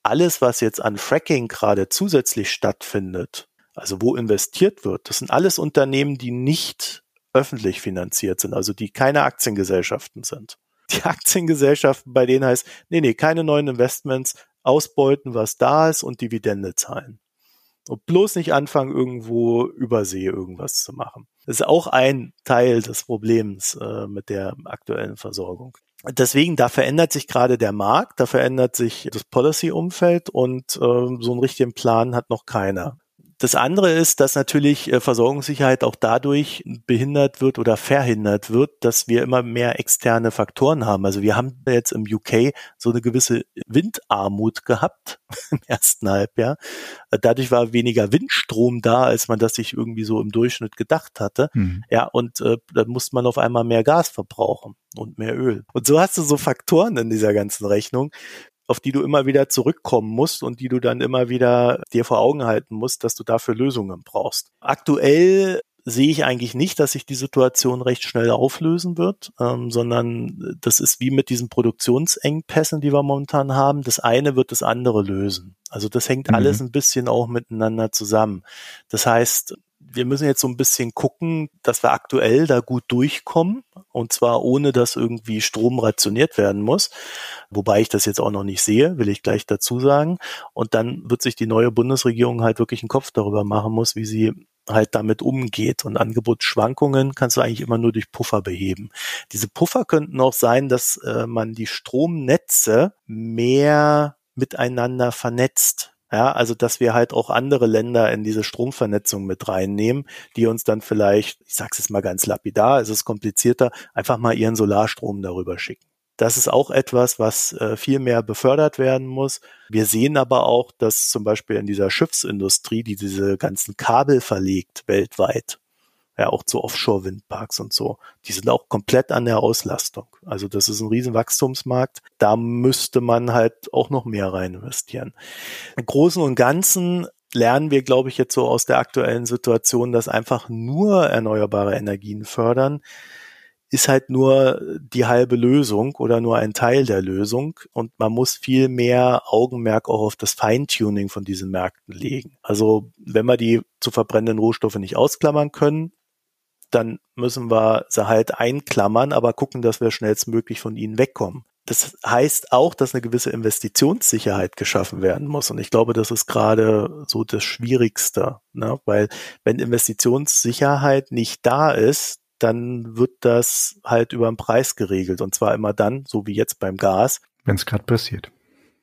Speaker 1: alles, was jetzt an Fracking gerade zusätzlich stattfindet, also wo investiert wird, das sind alles Unternehmen, die nicht öffentlich finanziert sind, also die keine Aktiengesellschaften sind. Die Aktiengesellschaften, bei denen heißt, nee, nee, keine neuen Investments, ausbeuten, was da ist und Dividende zahlen. Und bloß nicht anfangen, irgendwo übersee irgendwas zu machen. Das ist auch ein Teil des Problems äh, mit der aktuellen Versorgung. Deswegen, da verändert sich gerade der Markt, da verändert sich das Policy-Umfeld und äh, so einen richtigen Plan hat noch keiner. Das andere ist, dass natürlich äh, Versorgungssicherheit auch dadurch behindert wird oder verhindert wird, dass wir immer mehr externe Faktoren haben. Also wir haben jetzt im UK so eine gewisse Windarmut gehabt im ersten Halbjahr. Dadurch war weniger Windstrom da, als man das sich irgendwie so im Durchschnitt gedacht hatte. Mhm. Ja, und äh, dann musste man auf einmal mehr Gas verbrauchen und mehr Öl. Und so hast du so Faktoren in dieser ganzen Rechnung, auf die du immer wieder zurückkommen musst und die du dann immer wieder dir vor Augen halten musst, dass du dafür Lösungen brauchst. Aktuell sehe ich eigentlich nicht, dass sich die Situation recht schnell auflösen wird, ähm, sondern das ist wie mit diesen Produktionsengpässen, die wir momentan haben. Das eine wird das andere lösen. Also das hängt mhm. alles ein bisschen auch miteinander zusammen. Das heißt, wir müssen jetzt so ein bisschen gucken, dass wir aktuell da gut durchkommen und zwar ohne, dass irgendwie Strom rationiert werden muss. Wobei ich das jetzt auch noch nicht sehe, will ich gleich dazu sagen. Und dann wird sich die neue Bundesregierung halt wirklich einen Kopf darüber machen muss, wie sie halt damit umgeht. Und Angebotsschwankungen kannst du eigentlich immer nur durch Puffer beheben. Diese Puffer könnten auch sein, dass äh, man die Stromnetze mehr miteinander vernetzt. Ja, also dass wir halt auch andere Länder in diese Stromvernetzung mit reinnehmen, die uns dann vielleicht, ich sag's jetzt mal ganz lapidar, es ist komplizierter, einfach mal ihren Solarstrom darüber schicken. Das ist auch etwas, was äh, viel mehr befördert werden muss. Wir sehen aber auch, dass zum Beispiel in dieser Schiffsindustrie, die diese ganzen Kabel verlegt weltweit, ja auch zu Offshore-Windparks und so. Die sind auch komplett an der Auslastung. Also das ist ein riesen Wachstumsmarkt. Da müsste man halt auch noch mehr rein investieren. Im Großen und Ganzen lernen wir, glaube ich, jetzt so aus der aktuellen Situation, dass einfach nur erneuerbare Energien fördern, ist halt nur die halbe Lösung oder nur ein Teil der Lösung und man muss viel mehr Augenmerk auch auf das Feintuning von diesen Märkten legen. Also wenn wir die zu verbrennenden Rohstoffe nicht ausklammern können, dann müssen wir sie halt einklammern, aber gucken, dass wir schnellstmöglich von ihnen wegkommen. Das heißt auch, dass eine gewisse Investitionssicherheit geschaffen werden muss. Und ich glaube, das ist gerade so das Schwierigste, ne? weil wenn Investitionssicherheit nicht da ist, dann wird das halt über den Preis geregelt. Und zwar immer dann, so wie jetzt beim Gas.
Speaker 2: Wenn es gerade passiert.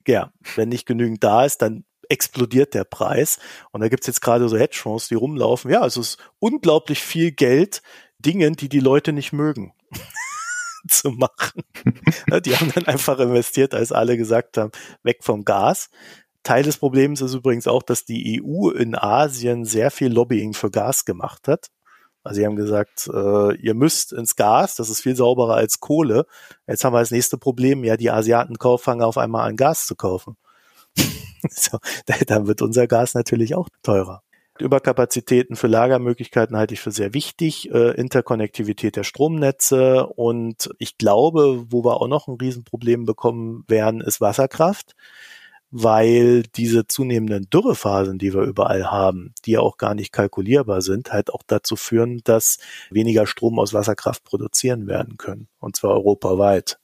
Speaker 1: Ja, wenn nicht genügend da ist, dann explodiert der Preis. Und da gibt's jetzt gerade so Hedgefonds, die rumlaufen. Ja, also es ist unglaublich viel Geld, Dingen, die die Leute nicht mögen. zu machen. die haben dann einfach investiert, als alle gesagt haben, weg vom Gas. Teil des Problems ist übrigens auch, dass die EU in Asien sehr viel Lobbying für Gas gemacht hat. Also sie haben gesagt, äh, ihr müsst ins Gas, das ist viel sauberer als Kohle. Jetzt haben wir das nächste Problem, ja, die Asiaten fangen auf einmal an Gas zu kaufen. so, dann wird unser Gas natürlich auch teurer. Überkapazitäten für Lagermöglichkeiten halte ich für sehr wichtig, äh, Interkonnektivität der Stromnetze und ich glaube, wo wir auch noch ein Riesenproblem bekommen werden, ist Wasserkraft weil diese zunehmenden Dürrephasen, die wir überall haben, die ja auch gar nicht kalkulierbar sind, halt auch dazu führen, dass weniger Strom aus Wasserkraft produzieren werden können. Und zwar europaweit.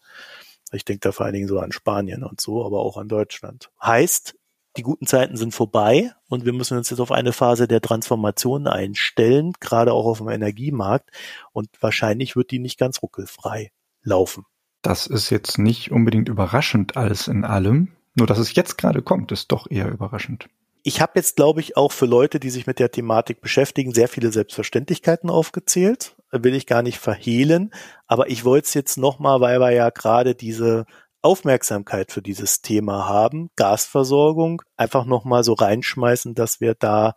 Speaker 1: Ich denke da vor allen Dingen so an Spanien und so, aber auch an Deutschland. Heißt, die guten Zeiten sind vorbei und wir müssen uns jetzt auf eine Phase der Transformation einstellen, gerade auch auf dem Energiemarkt. Und wahrscheinlich wird die nicht ganz ruckelfrei laufen.
Speaker 2: Das ist jetzt nicht unbedingt überraschend alles in allem. Nur dass es jetzt gerade kommt, ist doch eher überraschend.
Speaker 1: Ich habe jetzt, glaube ich, auch für Leute, die sich mit der Thematik beschäftigen, sehr viele Selbstverständlichkeiten aufgezählt. Will ich gar nicht verhehlen. Aber ich wollte es jetzt nochmal, weil wir ja gerade diese Aufmerksamkeit für dieses Thema haben, Gasversorgung, einfach nochmal so reinschmeißen, dass wir da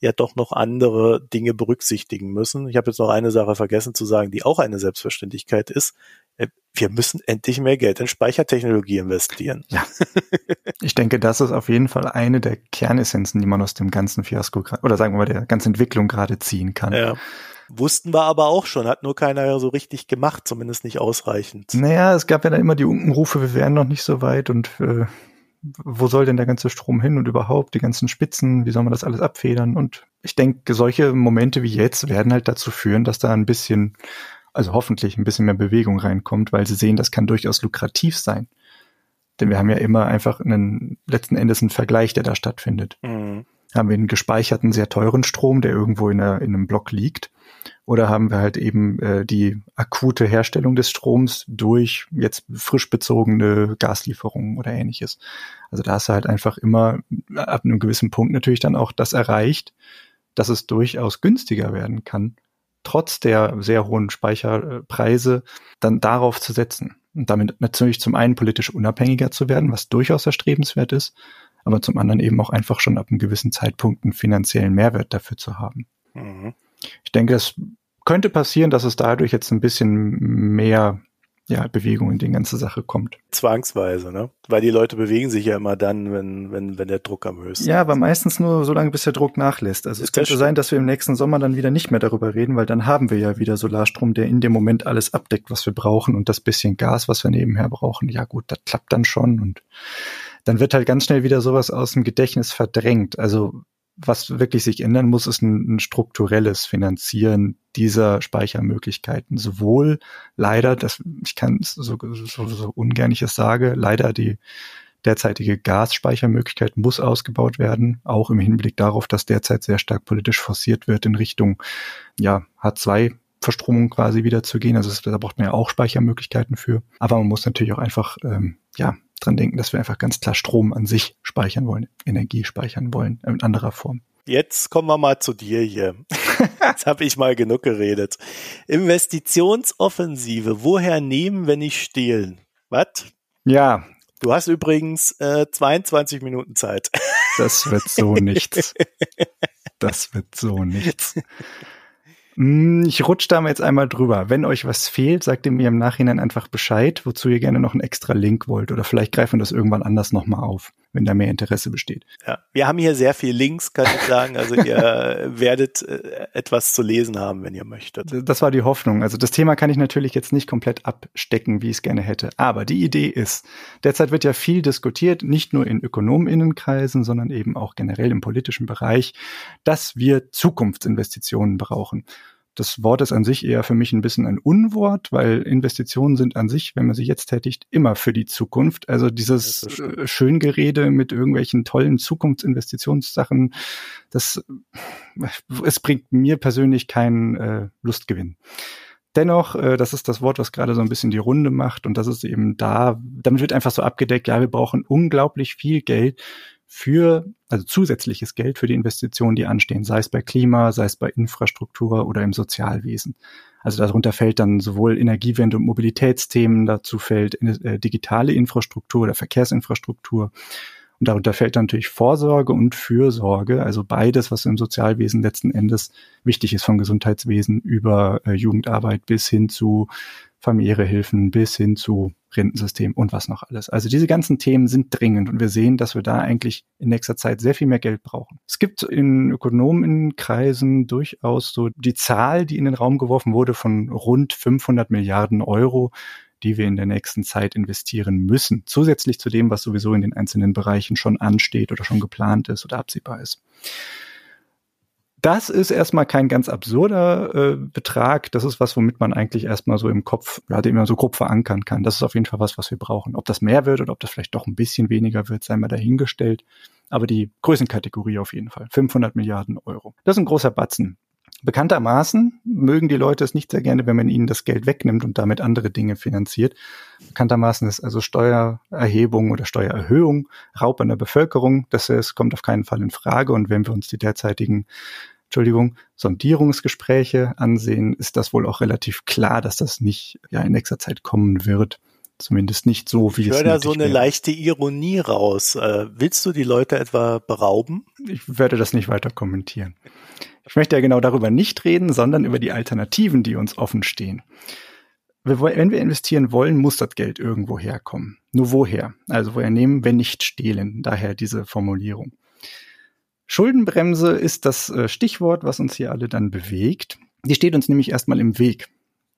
Speaker 1: ja doch noch andere Dinge berücksichtigen müssen. Ich habe jetzt noch eine Sache vergessen zu sagen, die auch eine Selbstverständlichkeit ist. Äh, wir müssen endlich mehr Geld in Speichertechnologie investieren.
Speaker 2: Ja. Ich denke, das ist auf jeden Fall eine der Kernessenzen, die man aus dem ganzen Fiasko oder sagen wir mal der ganzen Entwicklung gerade ziehen kann.
Speaker 1: Ja. Wussten wir aber auch schon, hat nur keiner so richtig gemacht, zumindest nicht ausreichend.
Speaker 2: Naja, es gab ja da immer die Unkenrufe, wir wären noch nicht so weit und äh, wo soll denn der ganze Strom hin und überhaupt die ganzen Spitzen, wie soll man das alles abfedern? Und ich denke, solche Momente wie jetzt werden halt dazu führen, dass da ein bisschen also hoffentlich ein bisschen mehr Bewegung reinkommt, weil sie sehen, das kann durchaus lukrativ sein. Denn wir haben ja immer einfach einen letzten Endes einen Vergleich, der da stattfindet. Mhm. Haben wir einen gespeicherten, sehr teuren Strom, der irgendwo in, einer, in einem Block liegt? Oder haben wir halt eben äh, die akute Herstellung des Stroms durch jetzt frisch bezogene Gaslieferungen oder ähnliches? Also da hast du halt einfach immer ab einem gewissen Punkt natürlich dann auch das erreicht, dass es durchaus günstiger werden kann, trotz der sehr hohen Speicherpreise dann darauf zu setzen und damit natürlich zum einen politisch unabhängiger zu werden, was durchaus erstrebenswert ist, aber zum anderen eben auch einfach schon ab einem gewissen Zeitpunkt einen finanziellen Mehrwert dafür zu haben. Mhm. Ich denke, das könnte passieren, dass es dadurch jetzt ein bisschen mehr ja, Bewegung in die ganze Sache kommt.
Speaker 1: Zwangsweise, ne? Weil die Leute bewegen sich ja immer dann, wenn, wenn, wenn der Druck am höchsten ist.
Speaker 2: Ja, aber meistens nur so lange, bis der Druck nachlässt. Also ist es könnte sein, dass wir im nächsten Sommer dann wieder nicht mehr darüber reden, weil dann haben wir ja wieder Solarstrom, der in dem Moment alles abdeckt, was wir brauchen und das bisschen Gas, was wir nebenher brauchen. Ja gut, das klappt dann schon und dann wird halt ganz schnell wieder sowas aus dem Gedächtnis verdrängt. Also was wirklich sich ändern muss, ist ein, ein strukturelles Finanzieren dieser Speichermöglichkeiten. Sowohl leider, das, ich kann so, so, so ungern ich es sage, leider die derzeitige Gasspeichermöglichkeit muss ausgebaut werden, auch im Hinblick darauf, dass derzeit sehr stark politisch forciert wird in Richtung ja, H2 Verstromung quasi wieder zu gehen. Also da braucht man ja auch Speichermöglichkeiten für. Aber man muss natürlich auch einfach ähm, ja dran denken, dass wir einfach ganz klar Strom an sich speichern wollen, Energie speichern wollen, in anderer Form.
Speaker 1: Jetzt kommen wir mal zu dir hier. Jetzt habe ich mal genug geredet. Investitionsoffensive. Woher nehmen, wenn nicht stehlen? Was?
Speaker 2: Ja.
Speaker 1: Du hast übrigens äh, 22 Minuten Zeit.
Speaker 2: Das wird so nichts. Das wird so nichts. Hm, ich rutsche da mal jetzt einmal drüber. Wenn euch was fehlt, sagt ihr mir im Nachhinein einfach Bescheid, wozu ihr gerne noch einen extra Link wollt. Oder vielleicht greifen wir das irgendwann anders nochmal auf, wenn da mehr Interesse besteht.
Speaker 1: Ja, wir haben hier sehr viel Links, kann ich sagen. Also ihr werdet äh, etwas zu lesen haben, wenn ihr möchtet.
Speaker 2: Das war die Hoffnung. Also das Thema kann ich natürlich jetzt nicht komplett abstecken, wie ich es gerne hätte. Aber die Idee ist, derzeit wird ja viel diskutiert, nicht nur in Ökonominnenkreisen, sondern eben auch generell im politischen Bereich, dass wir Zukunftsinvestitionen brauchen. Das Wort ist an sich eher für mich ein bisschen ein Unwort, weil Investitionen sind an sich, wenn man sie jetzt tätigt, immer für die Zukunft. Also dieses äh, Schöngerede mit irgendwelchen tollen Zukunftsinvestitionssachen, das es bringt mir persönlich keinen äh, Lustgewinn. Dennoch, äh, das ist das Wort, was gerade so ein bisschen die Runde macht und das ist eben da, damit wird einfach so abgedeckt, ja, wir brauchen unglaublich viel Geld für, also zusätzliches Geld für die Investitionen, die anstehen, sei es bei Klima, sei es bei Infrastruktur oder im Sozialwesen. Also darunter fällt dann sowohl Energiewende und Mobilitätsthemen, dazu fällt äh, digitale Infrastruktur oder Verkehrsinfrastruktur. Und darunter fällt dann natürlich Vorsorge und Fürsorge, also beides, was im Sozialwesen letzten Endes wichtig ist, vom Gesundheitswesen über äh, Jugendarbeit bis hin zu familiäre Hilfen bis hin zu Rentensystem und was noch alles. Also diese ganzen Themen sind dringend und wir sehen, dass wir da eigentlich in nächster Zeit sehr viel mehr Geld brauchen. Es gibt in Ökonomenkreisen durchaus so die Zahl, die in den Raum geworfen wurde von rund 500 Milliarden Euro, die wir in der nächsten Zeit investieren müssen, zusätzlich zu dem, was sowieso in den einzelnen Bereichen schon ansteht oder schon geplant ist oder absehbar ist. Das ist erstmal kein ganz absurder äh, Betrag. Das ist was, womit man eigentlich erstmal so im Kopf, ja, den man so grob verankern kann. Das ist auf jeden Fall was, was wir brauchen. Ob das mehr wird oder ob das vielleicht doch ein bisschen weniger wird, sei mal dahingestellt. Aber die Größenkategorie auf jeden Fall. 500 Milliarden Euro. Das ist ein großer Batzen. Bekanntermaßen mögen die Leute es nicht sehr gerne, wenn man ihnen das Geld wegnimmt und damit andere Dinge finanziert. Bekanntermaßen ist also Steuererhebung oder Steuererhöhung Raub an der Bevölkerung. Das, das kommt auf keinen Fall in Frage. Und wenn wir uns die derzeitigen Entschuldigung, Sondierungsgespräche ansehen, ist das wohl auch relativ klar, dass das nicht ja in nächster Zeit kommen wird. Zumindest nicht so, wie ich es Ich höre
Speaker 1: da so eine wäre. leichte Ironie raus. Äh, willst du die Leute etwa berauben?
Speaker 2: Ich werde das nicht weiter kommentieren. Ich möchte ja genau darüber nicht reden, sondern über die Alternativen, die uns offen stehen. wenn wir investieren wollen, muss das Geld irgendwo herkommen. Nur woher? Also woher nehmen, wenn nicht stehlen? Daher diese Formulierung. Schuldenbremse ist das äh, Stichwort, was uns hier alle dann bewegt. Die steht uns nämlich erstmal im Weg,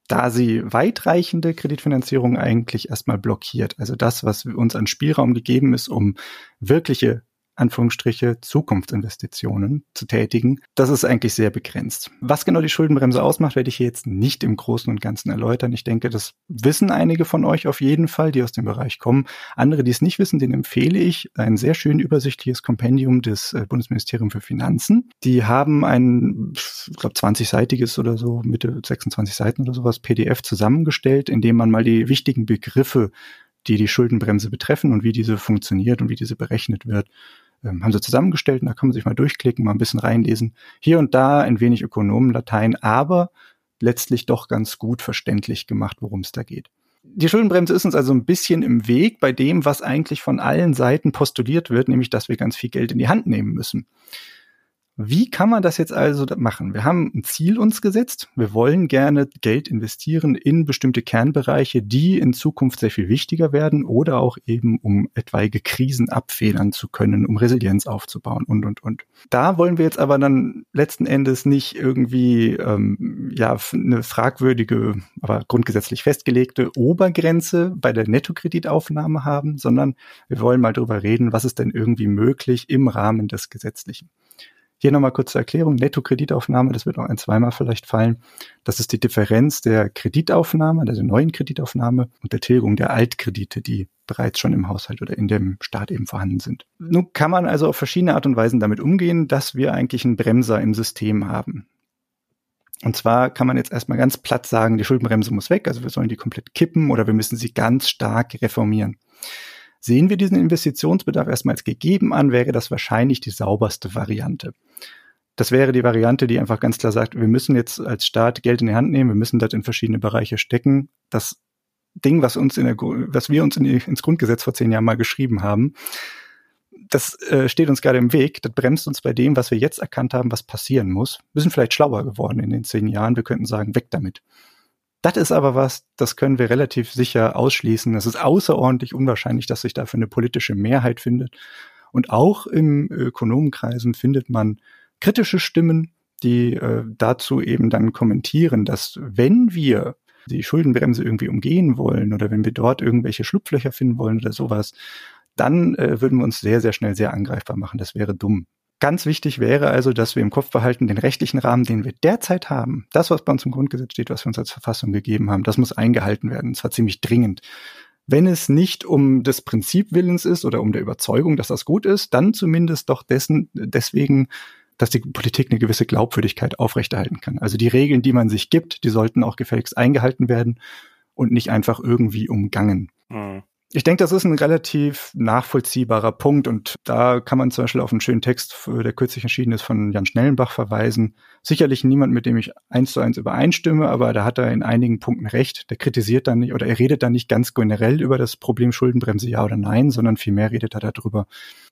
Speaker 2: da sie weitreichende Kreditfinanzierung eigentlich erstmal blockiert. Also das, was uns an Spielraum gegeben ist, um wirkliche Anführungsstriche Zukunftsinvestitionen zu tätigen, das ist eigentlich sehr begrenzt. Was genau die Schuldenbremse ausmacht, werde ich hier jetzt nicht im Großen und Ganzen erläutern. Ich denke, das wissen einige von euch auf jeden Fall, die aus dem Bereich kommen. Andere, die es nicht wissen, denen empfehle ich ein sehr schön übersichtliches Kompendium des äh, Bundesministeriums für Finanzen. Die haben ein, ich glaube, 20-seitiges oder so, Mitte 26 Seiten oder sowas, PDF zusammengestellt, in dem man mal die wichtigen Begriffe die die Schuldenbremse betreffen und wie diese funktioniert und wie diese berechnet wird, haben sie zusammengestellt und da kann man sich mal durchklicken, mal ein bisschen reinlesen. Hier und da ein wenig Ökonomenlatein, aber letztlich doch ganz gut verständlich gemacht, worum es da geht. Die Schuldenbremse ist uns also ein bisschen im Weg bei dem, was eigentlich von allen Seiten postuliert wird, nämlich dass wir ganz viel Geld in die Hand nehmen müssen. Wie kann man das jetzt also machen? Wir haben ein Ziel uns gesetzt. Wir wollen gerne Geld investieren in bestimmte Kernbereiche, die in Zukunft sehr viel wichtiger werden oder auch eben, um etwaige Krisen abfedern zu können, um Resilienz aufzubauen und, und, und. Da wollen wir jetzt aber dann letzten Endes nicht irgendwie, ähm, ja, eine fragwürdige, aber grundgesetzlich festgelegte Obergrenze bei der Nettokreditaufnahme haben, sondern wir wollen mal drüber reden, was ist denn irgendwie möglich im Rahmen des Gesetzlichen. Hier nochmal kurz zur Erklärung. Netto-Kreditaufnahme, das wird auch ein zweimal vielleicht fallen. Das ist die Differenz der Kreditaufnahme, also der neuen Kreditaufnahme und der Tilgung der Altkredite, die bereits schon im Haushalt oder in dem Staat eben vorhanden sind. Nun kann man also auf verschiedene Art und Weisen damit umgehen, dass wir eigentlich einen Bremser im System haben. Und zwar kann man jetzt erstmal ganz platt sagen, die Schuldenbremse muss weg, also wir sollen die komplett kippen oder wir müssen sie ganz stark reformieren. Sehen wir diesen Investitionsbedarf erstmal als gegeben an, wäre das wahrscheinlich die sauberste Variante. Das wäre die Variante, die einfach ganz klar sagt, wir müssen jetzt als Staat Geld in die Hand nehmen, wir müssen das in verschiedene Bereiche stecken. Das Ding, was uns in der, was wir uns in ins Grundgesetz vor zehn Jahren mal geschrieben haben, das äh, steht uns gerade im Weg. Das bremst uns bei dem, was wir jetzt erkannt haben, was passieren muss. Wir sind vielleicht schlauer geworden in den zehn Jahren. Wir könnten sagen, weg damit. Das ist aber was, das können wir relativ sicher ausschließen. Es ist außerordentlich unwahrscheinlich, dass sich dafür eine politische Mehrheit findet. Und auch in Ökonomenkreisen findet man kritische Stimmen, die äh, dazu eben dann kommentieren, dass wenn wir die Schuldenbremse irgendwie umgehen wollen oder wenn wir dort irgendwelche Schlupflöcher finden wollen oder sowas, dann äh, würden wir uns sehr, sehr schnell sehr angreifbar machen. Das wäre dumm. Ganz wichtig wäre also, dass wir im Kopf behalten, den rechtlichen Rahmen, den wir derzeit haben, das, was bei uns im Grundgesetz steht, was wir uns als Verfassung gegeben haben, das muss eingehalten werden, und zwar ziemlich dringend. Wenn es nicht um des Prinzipwillens ist oder um der Überzeugung, dass das gut ist, dann zumindest doch dessen, deswegen, dass die Politik eine gewisse Glaubwürdigkeit aufrechterhalten kann. Also die Regeln, die man sich gibt, die sollten auch gefälligst eingehalten werden und nicht einfach irgendwie umgangen. Mhm. Ich denke, das ist ein relativ nachvollziehbarer Punkt und da kann man zum Beispiel auf einen schönen Text, der kürzlich erschienen ist, von Jan Schnellenbach verweisen. Sicherlich niemand, mit dem ich eins zu eins übereinstimme, aber da hat er in einigen Punkten recht. Der kritisiert dann nicht oder er redet dann nicht ganz generell über das Problem Schuldenbremse ja oder nein, sondern vielmehr redet er darüber,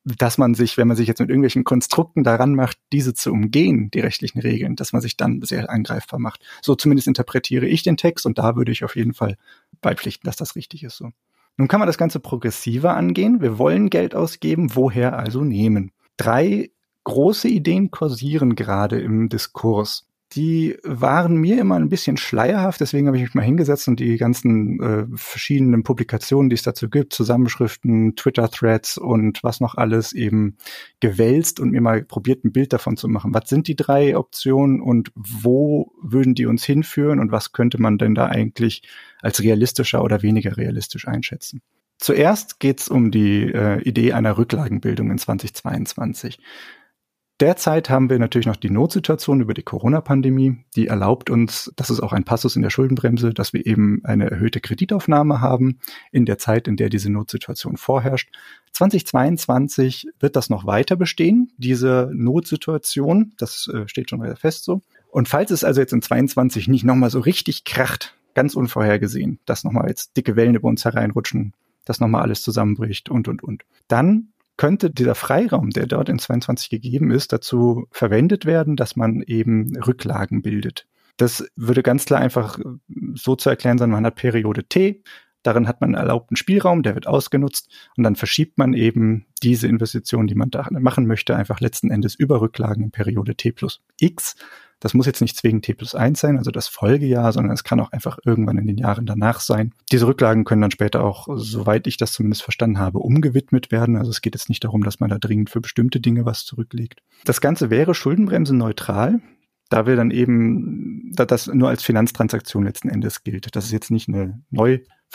Speaker 2: dass man sich, wenn man sich jetzt mit irgendwelchen Konstrukten daran macht, diese zu umgehen, die rechtlichen Regeln, dass man sich dann sehr angreifbar macht. So zumindest interpretiere ich den Text und da würde ich auf jeden Fall beipflichten, dass das richtig ist so. Nun kann man das Ganze progressiver angehen. Wir wollen Geld ausgeben, woher also nehmen? Drei große Ideen kursieren gerade im Diskurs die waren mir immer ein bisschen schleierhaft, deswegen habe ich mich mal hingesetzt und die ganzen äh, verschiedenen Publikationen, die es dazu gibt, Zusammenschriften, Twitter-Threads und was noch alles eben gewälzt und mir mal probiert, ein Bild davon zu machen. Was sind die drei Optionen und wo würden die uns hinführen und was könnte man denn da eigentlich als realistischer oder weniger realistisch einschätzen? Zuerst geht es um die äh, Idee einer Rücklagenbildung in 2022. Derzeit haben wir natürlich noch die Notsituation über die Corona-Pandemie. Die erlaubt uns, das ist auch ein Passus in der Schuldenbremse, dass wir eben eine erhöhte Kreditaufnahme haben in der Zeit, in der diese Notsituation vorherrscht. 2022 wird das noch weiter bestehen, diese Notsituation. Das äh, steht schon fest so. Und falls es also jetzt in 22 nicht nochmal so richtig kracht, ganz unvorhergesehen, dass nochmal jetzt dicke Wellen über uns hereinrutschen, dass nochmal alles zusammenbricht und, und, und, dann könnte dieser Freiraum, der dort in 22 gegeben ist, dazu verwendet werden, dass man eben Rücklagen bildet. Das würde ganz klar einfach so zu erklären sein, man hat Periode T, darin hat man erlaubten Spielraum, der wird ausgenutzt und dann verschiebt man eben diese Investition, die man da machen möchte, einfach letzten Endes über Rücklagen in Periode T plus X das muss jetzt nicht zwingend T plus 1 sein, also das Folgejahr, sondern es kann auch einfach irgendwann in den Jahren danach sein. Diese Rücklagen können dann später auch, soweit ich das zumindest verstanden habe, umgewidmet werden. Also es geht jetzt nicht darum, dass man da dringend für bestimmte Dinge was zurücklegt. Das Ganze wäre Schuldenbremse neutral da wir dann eben, da das nur als Finanztransaktion letzten Endes gilt. Das ist jetzt nicht eine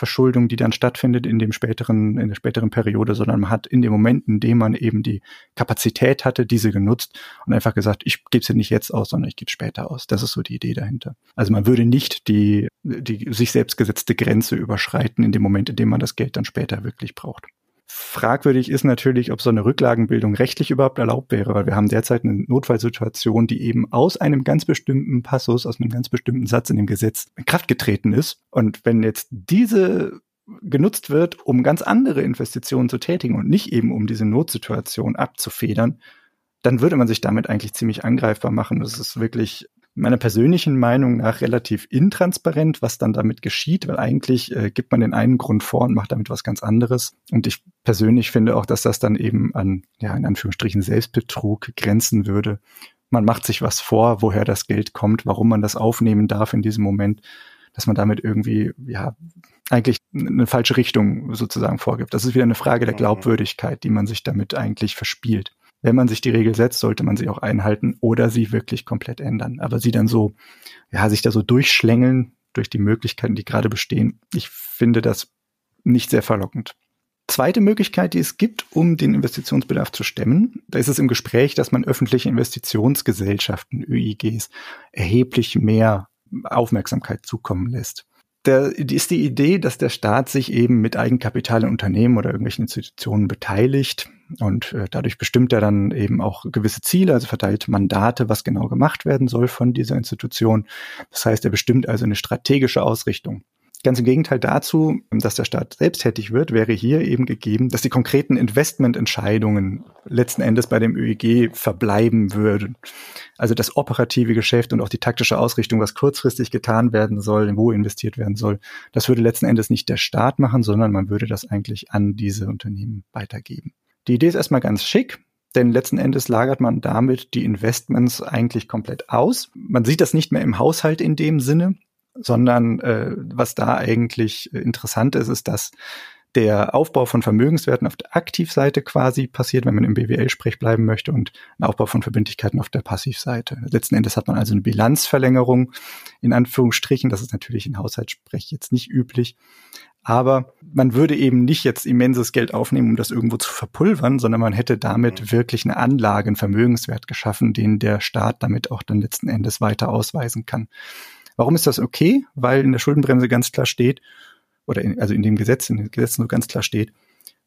Speaker 2: Neuverschuldung, die dann stattfindet in dem späteren, in der späteren Periode, sondern man hat in dem Moment, in dem man eben die Kapazität hatte, diese genutzt und einfach gesagt, ich gebe sie nicht jetzt aus, sondern ich gebe später aus. Das ist so die Idee dahinter. Also man würde nicht die, die sich selbst gesetzte Grenze überschreiten in dem Moment, in dem man das Geld dann später wirklich braucht. Fragwürdig ist natürlich, ob so eine Rücklagenbildung rechtlich überhaupt erlaubt wäre, weil wir haben derzeit eine Notfallsituation, die eben aus einem ganz bestimmten Passus, aus einem ganz bestimmten Satz in dem Gesetz in Kraft getreten ist. Und wenn jetzt diese genutzt wird, um ganz andere Investitionen zu tätigen und nicht eben um diese Notsituation abzufedern, dann würde man sich damit eigentlich ziemlich angreifbar machen. Das ist wirklich meiner persönlichen Meinung nach relativ intransparent, was dann damit geschieht, weil eigentlich äh, gibt man den einen Grund vor und macht damit was ganz anderes. Und ich persönlich finde auch, dass das dann eben an, ja, in Anführungsstrichen Selbstbetrug grenzen würde. Man macht sich was vor, woher das Geld kommt, warum man das aufnehmen darf in diesem Moment, dass man damit irgendwie, ja, eigentlich eine falsche Richtung sozusagen vorgibt. Das ist wieder eine Frage der mhm. Glaubwürdigkeit, die man sich damit eigentlich verspielt wenn man sich die Regel setzt, sollte man sie auch einhalten oder sie wirklich komplett ändern. Aber sie dann so, ja, sich da so durchschlängeln durch die Möglichkeiten, die gerade bestehen, ich finde das nicht sehr verlockend. Zweite Möglichkeit, die es gibt, um den Investitionsbedarf zu stemmen, da ist es im Gespräch, dass man öffentliche Investitionsgesellschaften, ÖIGs, erheblich mehr Aufmerksamkeit zukommen lässt der, ist die Idee, dass der Staat sich eben mit Eigenkapital in Unternehmen oder irgendwelchen Institutionen beteiligt und äh, dadurch bestimmt er dann eben auch gewisse Ziele, also verteilt Mandate, was genau gemacht werden soll von dieser Institution. Das heißt, er bestimmt also eine strategische Ausrichtung. Ganz im Gegenteil dazu, dass der Staat selbst tätig wird, wäre hier eben gegeben, dass die konkreten Investmententscheidungen letzten Endes bei dem ÖEG verbleiben würden. Also das operative Geschäft und auch die taktische Ausrichtung, was kurzfristig getan werden soll, wo investiert werden soll, das würde letzten Endes nicht der Staat machen, sondern man würde das eigentlich an diese Unternehmen weitergeben. Die Idee ist erstmal ganz schick. Denn letzten Endes lagert man damit die Investments eigentlich komplett aus. Man sieht das nicht mehr im Haushalt in dem Sinne, sondern äh, was da eigentlich interessant ist, ist, dass der Aufbau von Vermögenswerten auf der Aktivseite quasi passiert, wenn man im BWL-Sprech bleiben möchte, und ein Aufbau von Verbindlichkeiten auf der Passivseite. Letzten Endes hat man also eine Bilanzverlängerung in Anführungsstrichen. Das ist natürlich in Haushaltssprech jetzt nicht üblich. Aber man würde eben nicht jetzt immenses Geld aufnehmen, um das irgendwo zu verpulvern, sondern man hätte damit mhm. wirklich eine Anlage, einen Vermögenswert geschaffen, den der Staat damit auch dann letzten Endes weiter ausweisen kann. Warum ist das okay? Weil in der Schuldenbremse ganz klar steht, oder in, also in dem Gesetz, in den Gesetzen so ganz klar steht,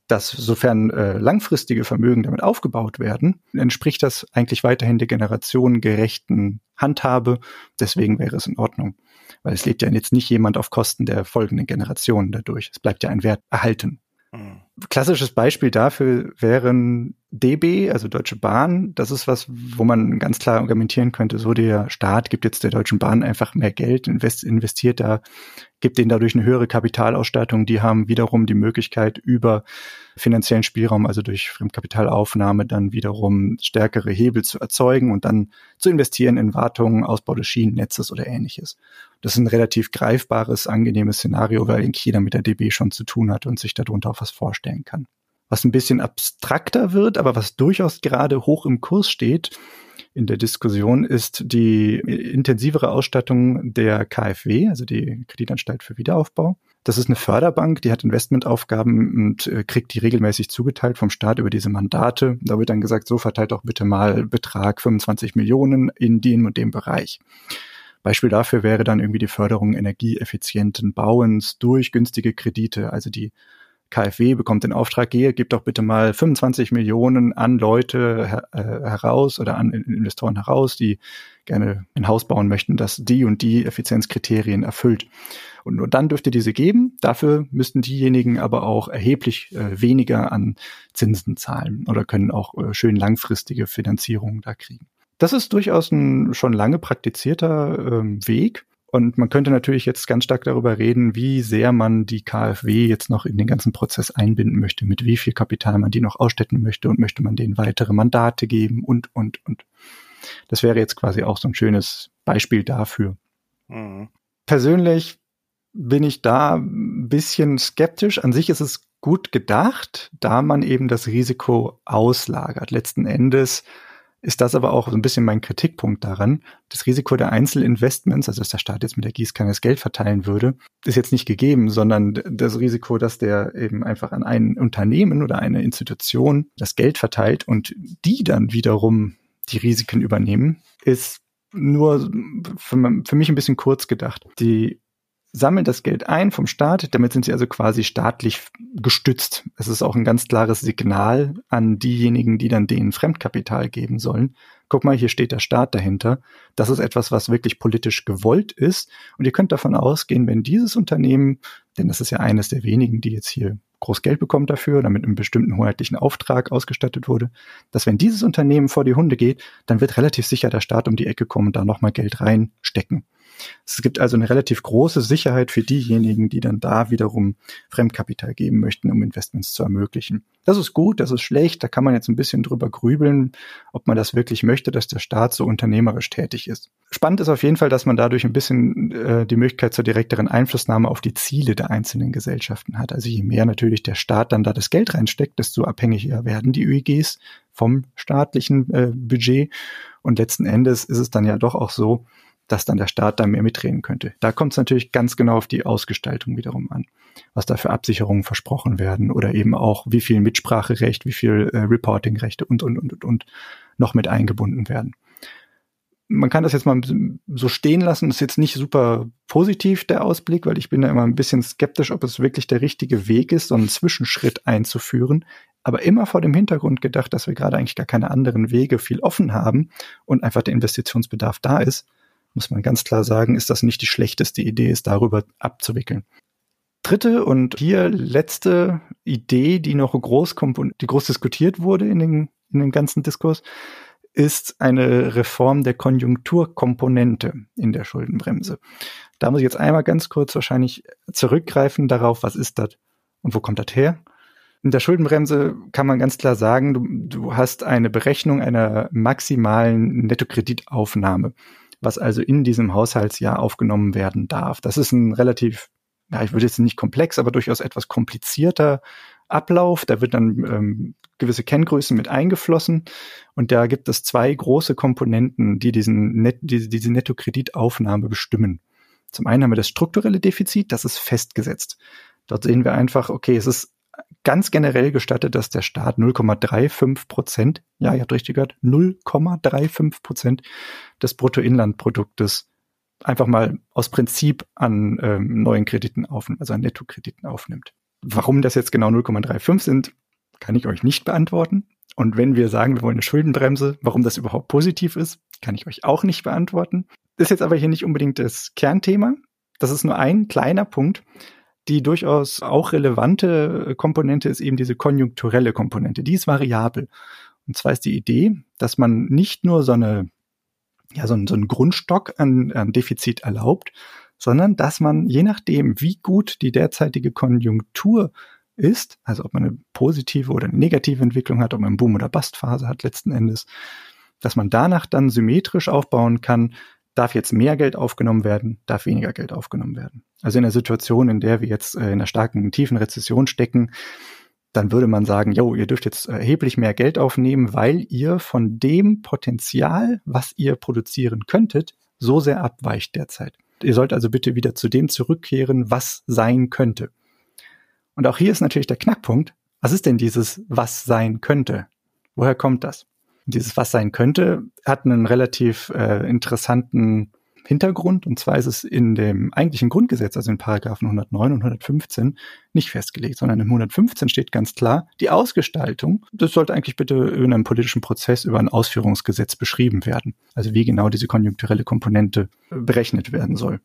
Speaker 2: dass sofern äh, langfristige Vermögen damit aufgebaut werden, entspricht das eigentlich weiterhin der generationengerechten Handhabe. Deswegen wäre es in Ordnung. Weil es lebt ja jetzt nicht jemand auf Kosten der folgenden Generationen dadurch. Es bleibt ja ein Wert erhalten. Mhm. Klassisches Beispiel dafür wären DB, also Deutsche Bahn. Das ist was, wo man ganz klar argumentieren könnte, so der Staat gibt jetzt der Deutschen Bahn einfach mehr Geld, investiert da gibt denen dadurch eine höhere Kapitalausstattung. Die haben wiederum die Möglichkeit, über finanziellen Spielraum, also durch Fremdkapitalaufnahme, dann wiederum stärkere Hebel zu erzeugen und dann zu investieren in Wartungen, Ausbau des Schienennetzes oder ähnliches. Das ist ein relativ greifbares, angenehmes Szenario, weil eigentlich jeder mit der DB schon zu tun hat und sich darunter auch was vorstellen kann. Was ein bisschen abstrakter wird, aber was durchaus gerade hoch im Kurs steht, in der Diskussion ist die intensivere Ausstattung der KfW, also die Kreditanstalt für Wiederaufbau. Das ist eine Förderbank, die hat Investmentaufgaben und äh, kriegt die regelmäßig zugeteilt vom Staat über diese Mandate. Da wird dann gesagt, so verteilt doch bitte mal Betrag 25 Millionen in dem und dem Bereich. Beispiel dafür wäre dann irgendwie die Förderung energieeffizienten Bauens durch günstige Kredite, also die KfW bekommt den Auftrag, gehe, gib doch bitte mal 25 Millionen an Leute her, äh, heraus oder an Investoren heraus, die gerne ein Haus bauen möchten, das die und die Effizienzkriterien erfüllt. Und nur dann dürfte diese geben. Dafür müssten diejenigen aber auch erheblich äh, weniger an Zinsen zahlen oder können auch äh, schön langfristige Finanzierungen da kriegen. Das ist durchaus ein schon lange praktizierter ähm, Weg. Und man könnte natürlich jetzt ganz stark darüber reden, wie sehr man die KfW jetzt noch in den ganzen Prozess einbinden möchte, mit wie viel Kapital man die noch ausstatten möchte und möchte man denen weitere Mandate geben und, und, und. Das wäre jetzt quasi auch so ein schönes Beispiel dafür. Mhm. Persönlich bin ich da ein bisschen skeptisch. An sich ist es gut gedacht, da man eben das Risiko auslagert. Letzten Endes ist das aber auch so ein bisschen mein Kritikpunkt daran. Das Risiko der Einzelinvestments, also dass der Staat jetzt mit der Gießkanne das Geld verteilen würde, ist jetzt nicht gegeben, sondern das Risiko, dass der eben einfach an ein Unternehmen oder eine Institution das Geld verteilt und die dann wiederum die Risiken übernehmen, ist nur für, für mich ein bisschen kurz gedacht. Die sammeln das Geld ein vom Staat, damit sind sie also quasi staatlich gestützt. Es ist auch ein ganz klares Signal an diejenigen, die dann denen Fremdkapital geben sollen. Guck mal, hier steht der Staat dahinter. Das ist etwas, was wirklich politisch gewollt ist. Und ihr könnt davon ausgehen, wenn dieses Unternehmen, denn das ist ja eines der wenigen, die jetzt hier groß Geld bekommt dafür oder mit einem bestimmten hoheitlichen Auftrag ausgestattet wurde, dass wenn dieses Unternehmen vor die Hunde geht, dann wird relativ sicher der Staat um die Ecke kommen und da nochmal Geld reinstecken. Es gibt also eine relativ große Sicherheit für diejenigen, die dann da wiederum Fremdkapital geben möchten, um Investments zu ermöglichen. Das ist gut, das ist schlecht, da kann man jetzt ein bisschen drüber grübeln, ob man das wirklich möchte, dass der Staat so unternehmerisch tätig ist. Spannend ist auf jeden Fall, dass man dadurch ein bisschen äh, die Möglichkeit zur direkteren Einflussnahme auf die Ziele der einzelnen Gesellschaften hat. Also je mehr natürlich der Staat dann da das Geld reinsteckt, desto abhängiger werden die ÖEGs vom staatlichen äh, Budget. Und letzten Endes ist es dann ja doch auch so, dass dann der Staat da mehr mitreden könnte. Da kommt es natürlich ganz genau auf die Ausgestaltung wiederum an, was da für Absicherungen versprochen werden oder eben auch, wie viel Mitspracherecht, wie viel äh, Reportingrechte und, und, und, und, und noch mit eingebunden werden. Man kann das jetzt mal so stehen lassen. Das ist jetzt nicht super positiv, der Ausblick, weil ich bin da immer ein bisschen skeptisch, ob es wirklich der richtige Weg ist, so einen Zwischenschritt einzuführen. Aber immer vor dem Hintergrund gedacht, dass wir gerade eigentlich gar keine anderen Wege viel offen haben und einfach der Investitionsbedarf da ist muss man ganz klar sagen, ist das nicht die schlechteste Idee, es darüber abzuwickeln. dritte und hier letzte Idee, die noch groß, die groß diskutiert wurde in, den, in dem ganzen Diskurs, ist eine Reform der Konjunkturkomponente in der Schuldenbremse. Da muss ich jetzt einmal ganz kurz wahrscheinlich zurückgreifen darauf, was ist das und wo kommt das her? In der Schuldenbremse kann man ganz klar sagen, du, du hast eine Berechnung einer maximalen Nettokreditaufnahme, was also in diesem Haushaltsjahr aufgenommen werden darf. Das ist ein relativ, ja, ich würde jetzt nicht komplex, aber durchaus etwas komplizierter Ablauf. Da wird dann ähm, gewisse Kenngrößen mit eingeflossen und da gibt es zwei große Komponenten, die diesen Net, diese, diese Nettokreditaufnahme bestimmen. Zum einen haben wir das strukturelle Defizit, das ist festgesetzt. Dort sehen wir einfach, okay, es ist ganz generell gestattet, dass der Staat 0,35 Prozent, ja, ihr habt richtig gehört, 0,35 Prozent des Bruttoinlandproduktes einfach mal aus Prinzip an ähm, neuen Krediten aufnimmt, also an Nettokrediten aufnimmt. Warum das jetzt genau 0,35 sind, kann ich euch nicht beantworten. Und wenn wir sagen, wir wollen eine Schuldenbremse, warum das überhaupt positiv ist, kann ich euch auch nicht beantworten. Ist jetzt aber hier nicht unbedingt das Kernthema. Das ist nur ein kleiner Punkt. Die durchaus auch relevante Komponente ist eben diese konjunkturelle Komponente. Die ist variabel. Und zwar ist die Idee, dass man nicht nur so eine, ja, so, ein, so einen Grundstock an, an Defizit erlaubt, sondern dass man je nachdem, wie gut die derzeitige Konjunktur ist, also ob man eine positive oder eine negative Entwicklung hat, ob man eine Boom- oder Bustphase hat letzten Endes, dass man danach dann symmetrisch aufbauen kann, darf jetzt mehr Geld aufgenommen werden, darf weniger Geld aufgenommen werden. Also in der Situation, in der wir jetzt äh, in einer starken, tiefen Rezession stecken, dann würde man sagen, jo, ihr dürft jetzt erheblich mehr Geld aufnehmen, weil ihr von dem Potenzial, was ihr produzieren könntet, so sehr abweicht derzeit. Ihr sollt also bitte wieder zu dem zurückkehren, was sein könnte. Und auch hier ist natürlich der Knackpunkt. Was ist denn dieses, was sein könnte? Woher kommt das? Dieses was sein könnte, hat einen relativ äh, interessanten Hintergrund. Und zwar ist es in dem eigentlichen Grundgesetz, also in Paragraphen 109 und 115, nicht festgelegt, sondern im 115 steht ganz klar, die Ausgestaltung, das sollte eigentlich bitte in einem politischen Prozess über ein Ausführungsgesetz beschrieben werden. Also wie genau diese konjunkturelle Komponente berechnet werden soll.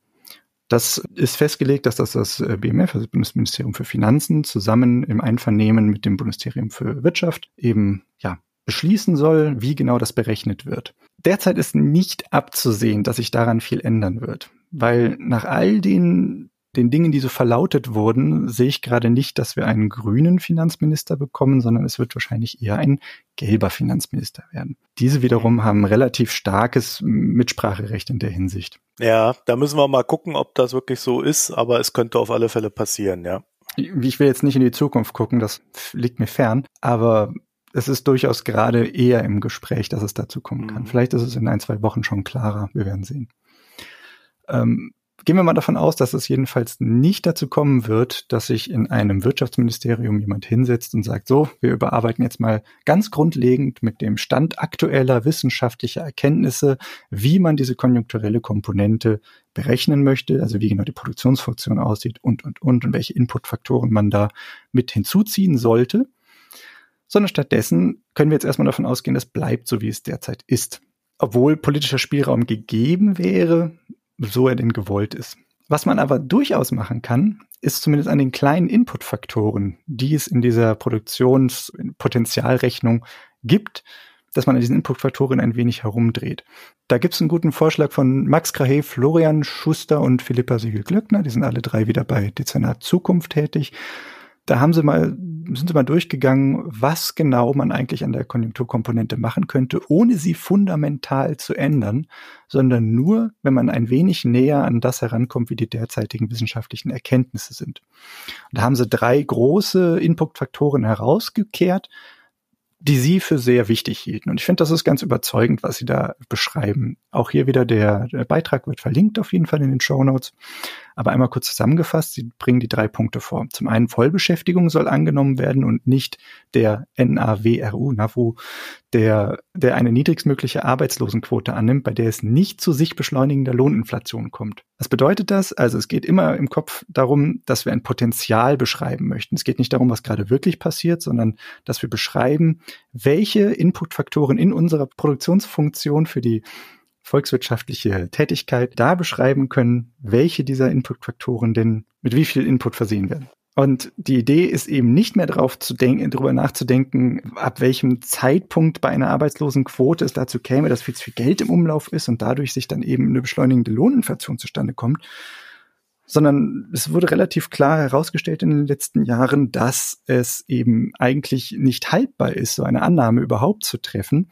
Speaker 2: Das ist festgelegt, dass das das äh, BMF, also das Bundesministerium für Finanzen, zusammen im Einvernehmen mit dem Bundesministerium für Wirtschaft eben ja beschließen soll, wie genau das berechnet wird. Derzeit ist nicht abzusehen, dass sich daran viel ändern wird, weil nach all den den Dingen, die so verlautet wurden, sehe ich gerade nicht, dass wir einen grünen Finanzminister bekommen, sondern es wird wahrscheinlich eher ein gelber Finanzminister werden. Diese wiederum haben relativ starkes Mitspracherecht in der Hinsicht.
Speaker 1: Ja, da müssen wir mal gucken, ob das wirklich so ist, aber es könnte auf alle Fälle passieren, ja.
Speaker 2: Ich will jetzt nicht in die Zukunft gucken, das liegt mir fern, aber es ist durchaus gerade eher im Gespräch, dass es dazu kommen kann. Mhm. Vielleicht ist es in ein, zwei Wochen schon klarer. Wir werden sehen. Ähm, gehen wir mal davon aus, dass es jedenfalls nicht dazu kommen wird, dass sich in einem Wirtschaftsministerium jemand hinsetzt und sagt, so, wir überarbeiten jetzt mal ganz grundlegend mit dem Stand aktueller wissenschaftlicher Erkenntnisse, wie man diese konjunkturelle Komponente berechnen möchte, also wie genau die Produktionsfunktion aussieht und, und, und, und welche Inputfaktoren man da mit hinzuziehen sollte sondern stattdessen können wir jetzt erstmal davon ausgehen, das bleibt so, wie es derzeit ist. Obwohl politischer Spielraum gegeben wäre, so er denn gewollt ist. Was man aber durchaus machen kann, ist zumindest an den kleinen Inputfaktoren, die es in dieser Produktionspotenzialrechnung gibt, dass man an diesen Inputfaktoren ein wenig herumdreht. Da gibt es einen guten Vorschlag von Max Krahe, Florian Schuster und Philippa Siegel-Glöckner. Die sind alle drei wieder bei Dezernat Zukunft tätig. Da haben sie mal, sind sie mal durchgegangen, was genau man eigentlich an der Konjunkturkomponente machen könnte, ohne sie fundamental zu ändern, sondern nur, wenn man ein wenig näher an das herankommt, wie die derzeitigen wissenschaftlichen Erkenntnisse sind. Und da haben sie drei große Inputfaktoren herausgekehrt, die sie für sehr wichtig hielten. Und ich finde, das ist ganz überzeugend, was sie da beschreiben. Auch hier wieder der, der Beitrag wird verlinkt auf jeden Fall in den Show Notes. Aber einmal kurz zusammengefasst, sie bringen die drei Punkte vor. Zum einen Vollbeschäftigung soll angenommen werden und nicht der NAWRU, NAVU, der, der eine niedrigstmögliche Arbeitslosenquote annimmt, bei der es nicht zu sich beschleunigender Lohninflation kommt. Was bedeutet das? Also es geht immer im Kopf darum, dass wir ein Potenzial beschreiben möchten. Es geht nicht darum, was gerade wirklich passiert, sondern dass wir beschreiben, welche Inputfaktoren in unserer Produktionsfunktion für die volkswirtschaftliche Tätigkeit da beschreiben können, welche dieser Inputfaktoren denn mit wie viel Input versehen werden. Und die Idee ist eben nicht mehr darauf zu denken, darüber nachzudenken, ab welchem Zeitpunkt bei einer Arbeitslosenquote es dazu käme, dass viel zu viel Geld im Umlauf ist und dadurch sich dann eben eine beschleunigende Lohninflation zustande kommt, sondern es wurde relativ klar herausgestellt in den letzten Jahren, dass es eben eigentlich nicht haltbar ist, so eine Annahme überhaupt zu treffen.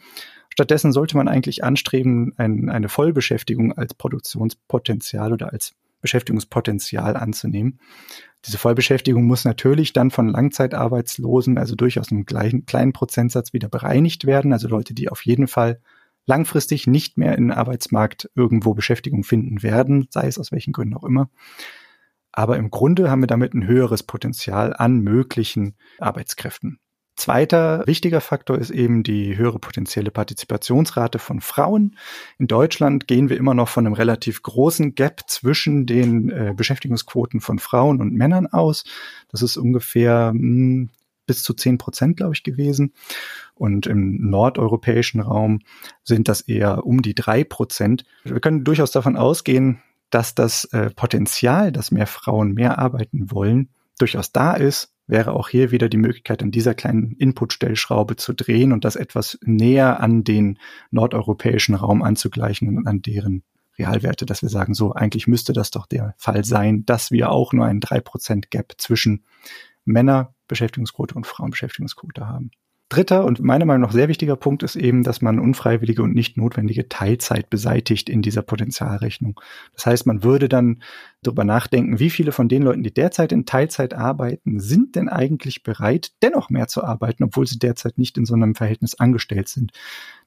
Speaker 2: Stattdessen sollte man eigentlich anstreben, ein, eine Vollbeschäftigung als Produktionspotenzial oder als Beschäftigungspotenzial anzunehmen. Diese Vollbeschäftigung muss natürlich dann von Langzeitarbeitslosen, also durchaus einem gleichen, kleinen Prozentsatz wieder bereinigt werden. Also Leute, die auf jeden Fall langfristig nicht mehr in Arbeitsmarkt irgendwo Beschäftigung finden werden, sei es aus welchen Gründen auch immer. Aber im Grunde haben wir damit ein höheres Potenzial an möglichen Arbeitskräften. Zweiter wichtiger Faktor ist eben die höhere potenzielle Partizipationsrate von Frauen. In Deutschland gehen wir immer noch von einem relativ großen Gap zwischen den äh, Beschäftigungsquoten von Frauen und Männern aus. Das ist ungefähr mh, hm, bis zu zehn Prozent, glaube ich, gewesen. Und im nordeuropäischen Raum sind das eher um die drei Prozent. Wir können durchaus davon ausgehen, dass das äh, Potenzial, dass mehr Frauen mehr arbeiten wollen, durchaus da ist wäre auch hier wieder die Möglichkeit, an dieser kleinen Inputstellschraube zu drehen und das etwas näher an den nordeuropäischen Raum anzugleichen und an deren Realwerte, dass wir sagen, so eigentlich müsste das doch der Fall sein, dass wir auch nur einen 3% Gap zwischen Männerbeschäftigungsquote und Frauenbeschäftigungsquote haben. Dritter und meiner Meinung nach sehr wichtiger Punkt ist eben, dass man unfreiwillige und nicht notwendige Teilzeit beseitigt in dieser Potenzialrechnung. Das heißt, man würde dann darüber nachdenken, wie viele von den Leuten, die derzeit in Teilzeit arbeiten, sind denn eigentlich bereit, dennoch mehr zu arbeiten, obwohl sie derzeit nicht in so einem Verhältnis angestellt sind.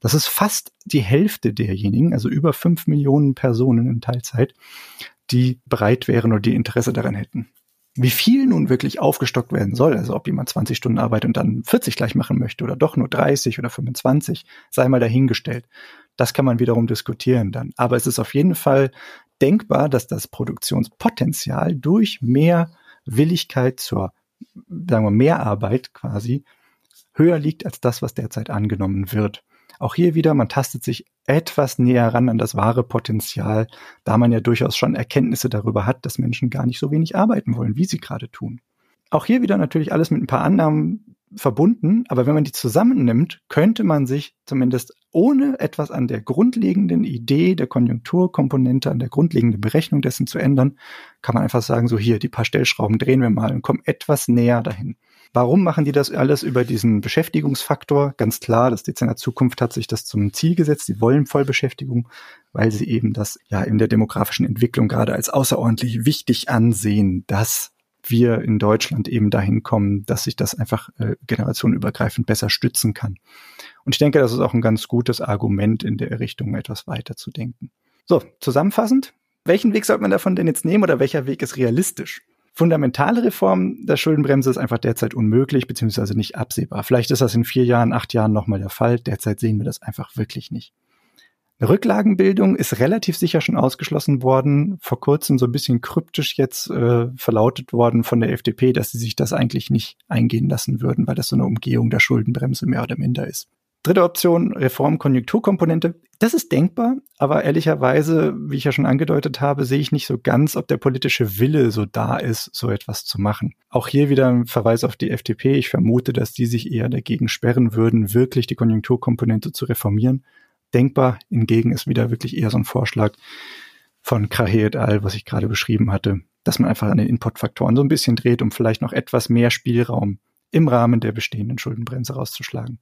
Speaker 2: Das ist fast die Hälfte derjenigen, also über fünf Millionen Personen in Teilzeit, die bereit wären oder die Interesse daran hätten. Wie viel nun wirklich aufgestockt werden soll, also ob jemand 20 Stunden arbeitet und dann 40 gleich machen möchte oder doch nur 30 oder 25, sei mal dahingestellt. Das kann man wiederum diskutieren dann. Aber es ist auf jeden Fall denkbar, dass das Produktionspotenzial durch mehr Willigkeit zur, sagen wir, Mehrarbeit quasi höher liegt als das, was derzeit angenommen wird. Auch hier wieder, man tastet sich etwas näher ran an das wahre Potenzial, da man ja durchaus schon Erkenntnisse darüber hat, dass Menschen gar nicht so wenig arbeiten wollen, wie sie gerade tun. Auch hier wieder natürlich alles mit ein paar Annahmen verbunden, aber wenn man die zusammennimmt, könnte man sich zumindest ohne etwas an der grundlegenden Idee der Konjunkturkomponente, an der grundlegenden Berechnung dessen zu ändern, kann man einfach sagen, so hier, die paar Stellschrauben drehen wir mal und kommen etwas näher dahin. Warum machen die das alles über diesen Beschäftigungsfaktor? Ganz klar, das Dezernat Zukunft hat sich das zum Ziel gesetzt. Sie wollen Vollbeschäftigung, weil sie eben das ja in der demografischen Entwicklung gerade als außerordentlich wichtig ansehen, dass wir in Deutschland eben dahin kommen, dass sich das einfach äh, generationenübergreifend besser stützen kann. Und ich denke, das ist auch ein ganz gutes Argument in der Richtung, etwas weiter zu denken. So, zusammenfassend, welchen Weg sollte man davon denn jetzt nehmen oder welcher Weg ist realistisch? Fundamentale Reform der Schuldenbremse ist einfach derzeit unmöglich, beziehungsweise nicht absehbar. Vielleicht ist das in vier Jahren, acht Jahren nochmal der Fall. Derzeit sehen wir das einfach wirklich nicht. Eine Rücklagenbildung ist relativ sicher schon ausgeschlossen worden. Vor kurzem so ein bisschen kryptisch jetzt äh, verlautet worden von der FDP, dass sie sich das eigentlich nicht eingehen lassen würden, weil das so eine Umgehung der Schuldenbremse mehr oder minder ist. Dritte Option, Reform-Konjunkturkomponente. Das ist denkbar, aber ehrlicherweise, wie ich ja schon angedeutet habe, sehe ich nicht so ganz, ob der politische Wille so da ist, so etwas zu machen. Auch hier wieder ein Verweis auf die FDP. Ich vermute, dass die sich eher dagegen sperren würden, wirklich die Konjunkturkomponente zu reformieren. Denkbar hingegen ist wieder wirklich eher so ein Vorschlag von Krahe et al., was ich gerade beschrieben hatte, dass man einfach an den Inputfaktoren so ein bisschen dreht, um vielleicht noch etwas mehr Spielraum im Rahmen der bestehenden Schuldenbremse rauszuschlagen.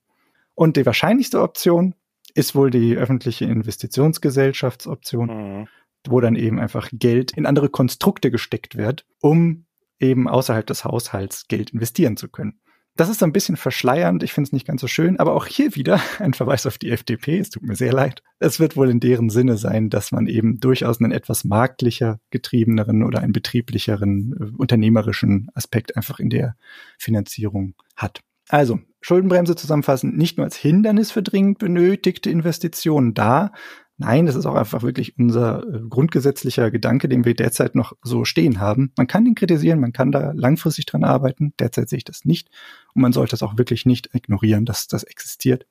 Speaker 2: Und die wahrscheinlichste Option ist wohl die öffentliche Investitionsgesellschaftsoption, mhm. wo dann eben einfach Geld in andere Konstrukte gesteckt wird, um eben außerhalb des Haushalts Geld investieren zu können. Das ist so ein bisschen verschleiernd, ich finde es nicht ganz so schön, aber auch hier wieder ein Verweis auf die FDP, es tut mir sehr leid. Es wird wohl in deren Sinne sein, dass man eben durchaus einen etwas marktlicher getriebeneren oder einen betrieblicheren, äh, unternehmerischen Aspekt einfach in der Finanzierung hat. Also, Schuldenbremse zusammenfassend, nicht nur als Hindernis für dringend benötigte Investitionen da. Nein, das ist auch einfach wirklich unser äh, grundgesetzlicher Gedanke, den wir derzeit noch so stehen haben. Man kann den kritisieren, man kann da langfristig dran arbeiten. Derzeit sehe ich das nicht. Und man sollte es auch wirklich nicht ignorieren, dass das existiert.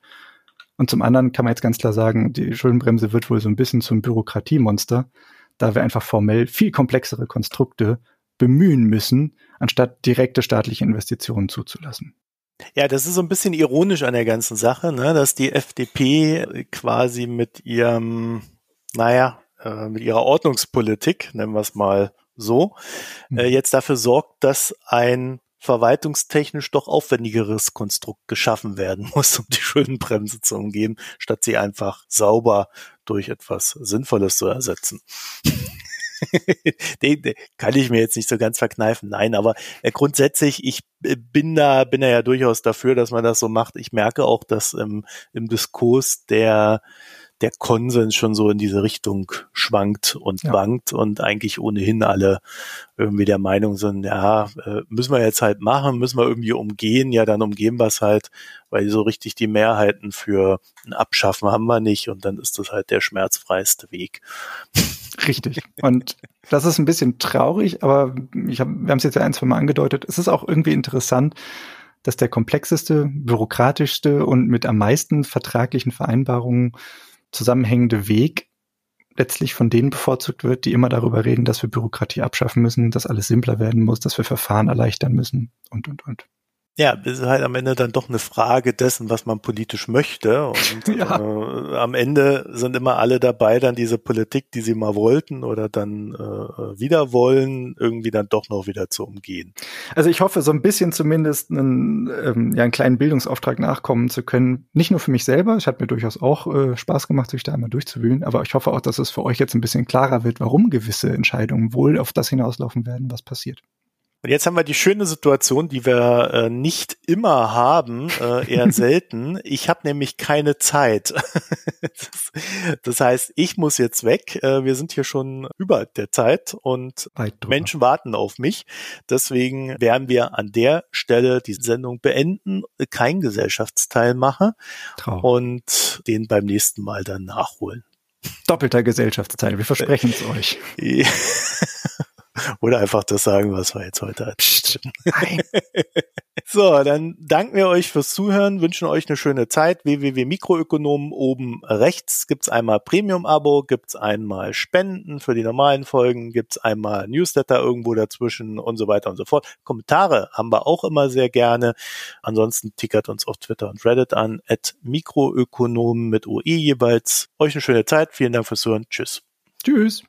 Speaker 2: Und zum anderen kann man jetzt ganz klar sagen, die Schuldenbremse wird wohl so ein bisschen zum Bürokratiemonster, da wir einfach formell viel komplexere Konstrukte bemühen müssen, anstatt direkte staatliche Investitionen zuzulassen.
Speaker 1: Ja, das ist so ein bisschen ironisch an der ganzen Sache, ne, dass die FDP quasi mit ihrem, naja, äh, mit ihrer Ordnungspolitik, nennen wir es mal so, äh, hm. jetzt dafür sorgt, dass ein verwaltungstechnisch doch aufwendigeres Konstrukt geschaffen werden muss, um die Schuldenbremse zu umgehen, statt sie einfach sauber durch etwas Sinnvolles zu ersetzen. den, den kann ich mir jetzt nicht so ganz verkneifen. Nein, aber äh, grundsätzlich, ich äh, bin da, bin da ja durchaus dafür, dass man das so macht. Ich merke auch, dass im, im Diskurs der der Konsens schon so in diese Richtung schwankt und ja. wankt und eigentlich ohnehin alle irgendwie der Meinung sind, ja, äh, müssen wir jetzt halt machen, müssen wir irgendwie umgehen, ja, dann umgehen wir es halt, weil so richtig die Mehrheiten für ein Abschaffen haben wir nicht und dann ist das halt der schmerzfreiste Weg.
Speaker 2: Richtig. Und das ist ein bisschen traurig, aber ich hab, wir haben es jetzt ja ein, zwei Mal angedeutet. Es ist auch irgendwie interessant, dass der komplexeste, bürokratischste und mit am meisten vertraglichen Vereinbarungen zusammenhängende Weg letztlich von denen bevorzugt wird, die immer darüber reden, dass wir Bürokratie abschaffen müssen, dass alles simpler werden muss, dass wir Verfahren erleichtern müssen und, und, und.
Speaker 1: Ja, das ist halt am Ende dann doch eine Frage dessen, was man politisch möchte. Und ja. äh, am Ende sind immer alle dabei, dann diese Politik, die sie mal wollten oder dann äh, wieder wollen, irgendwie dann doch noch wieder zu umgehen.
Speaker 2: Also ich hoffe, so ein bisschen zumindest einen, ähm, ja, einen kleinen Bildungsauftrag nachkommen zu können. Nicht nur für mich selber, es hat mir durchaus auch äh, Spaß gemacht, sich da einmal durchzuwühlen, aber ich hoffe auch, dass es für euch jetzt ein bisschen klarer wird, warum gewisse Entscheidungen wohl auf das hinauslaufen werden, was passiert.
Speaker 1: Und jetzt haben wir die schöne Situation, die wir äh, nicht immer haben, äh, eher selten. Ich habe nämlich keine Zeit. das, heißt, ich muss jetzt weg. Äh, wir sind hier schon über der Zeit und Menschen warten auf mich. Deswegen werden wir an der Stelle die Sendung beenden, kein Gesellschaftsteil machen Traum. und den beim nächsten Mal dann nachholen.
Speaker 2: Doppelter Gesellschaftsteil, wir versprechen es euch.
Speaker 1: Oder einfach das sagen, was wir jetzt heute hatten. so, dann danken wir euch fürs Zuhören, wünschen euch eine schöne Zeit. www.mikroökonomen oben rechts gibt's einmal Premium-Abo, gibt's einmal Spenden für die normalen Folgen, gibt's einmal Newsletter irgendwo dazwischen und so weiter und so fort. Kommentare haben wir auch immer sehr gerne. Ansonsten tickert uns auf Twitter und Reddit an, at Mikroökonomen mit OE jeweils. Euch eine schöne Zeit. Vielen Dank fürs Zuhören. Tschüss.
Speaker 2: Tschüss.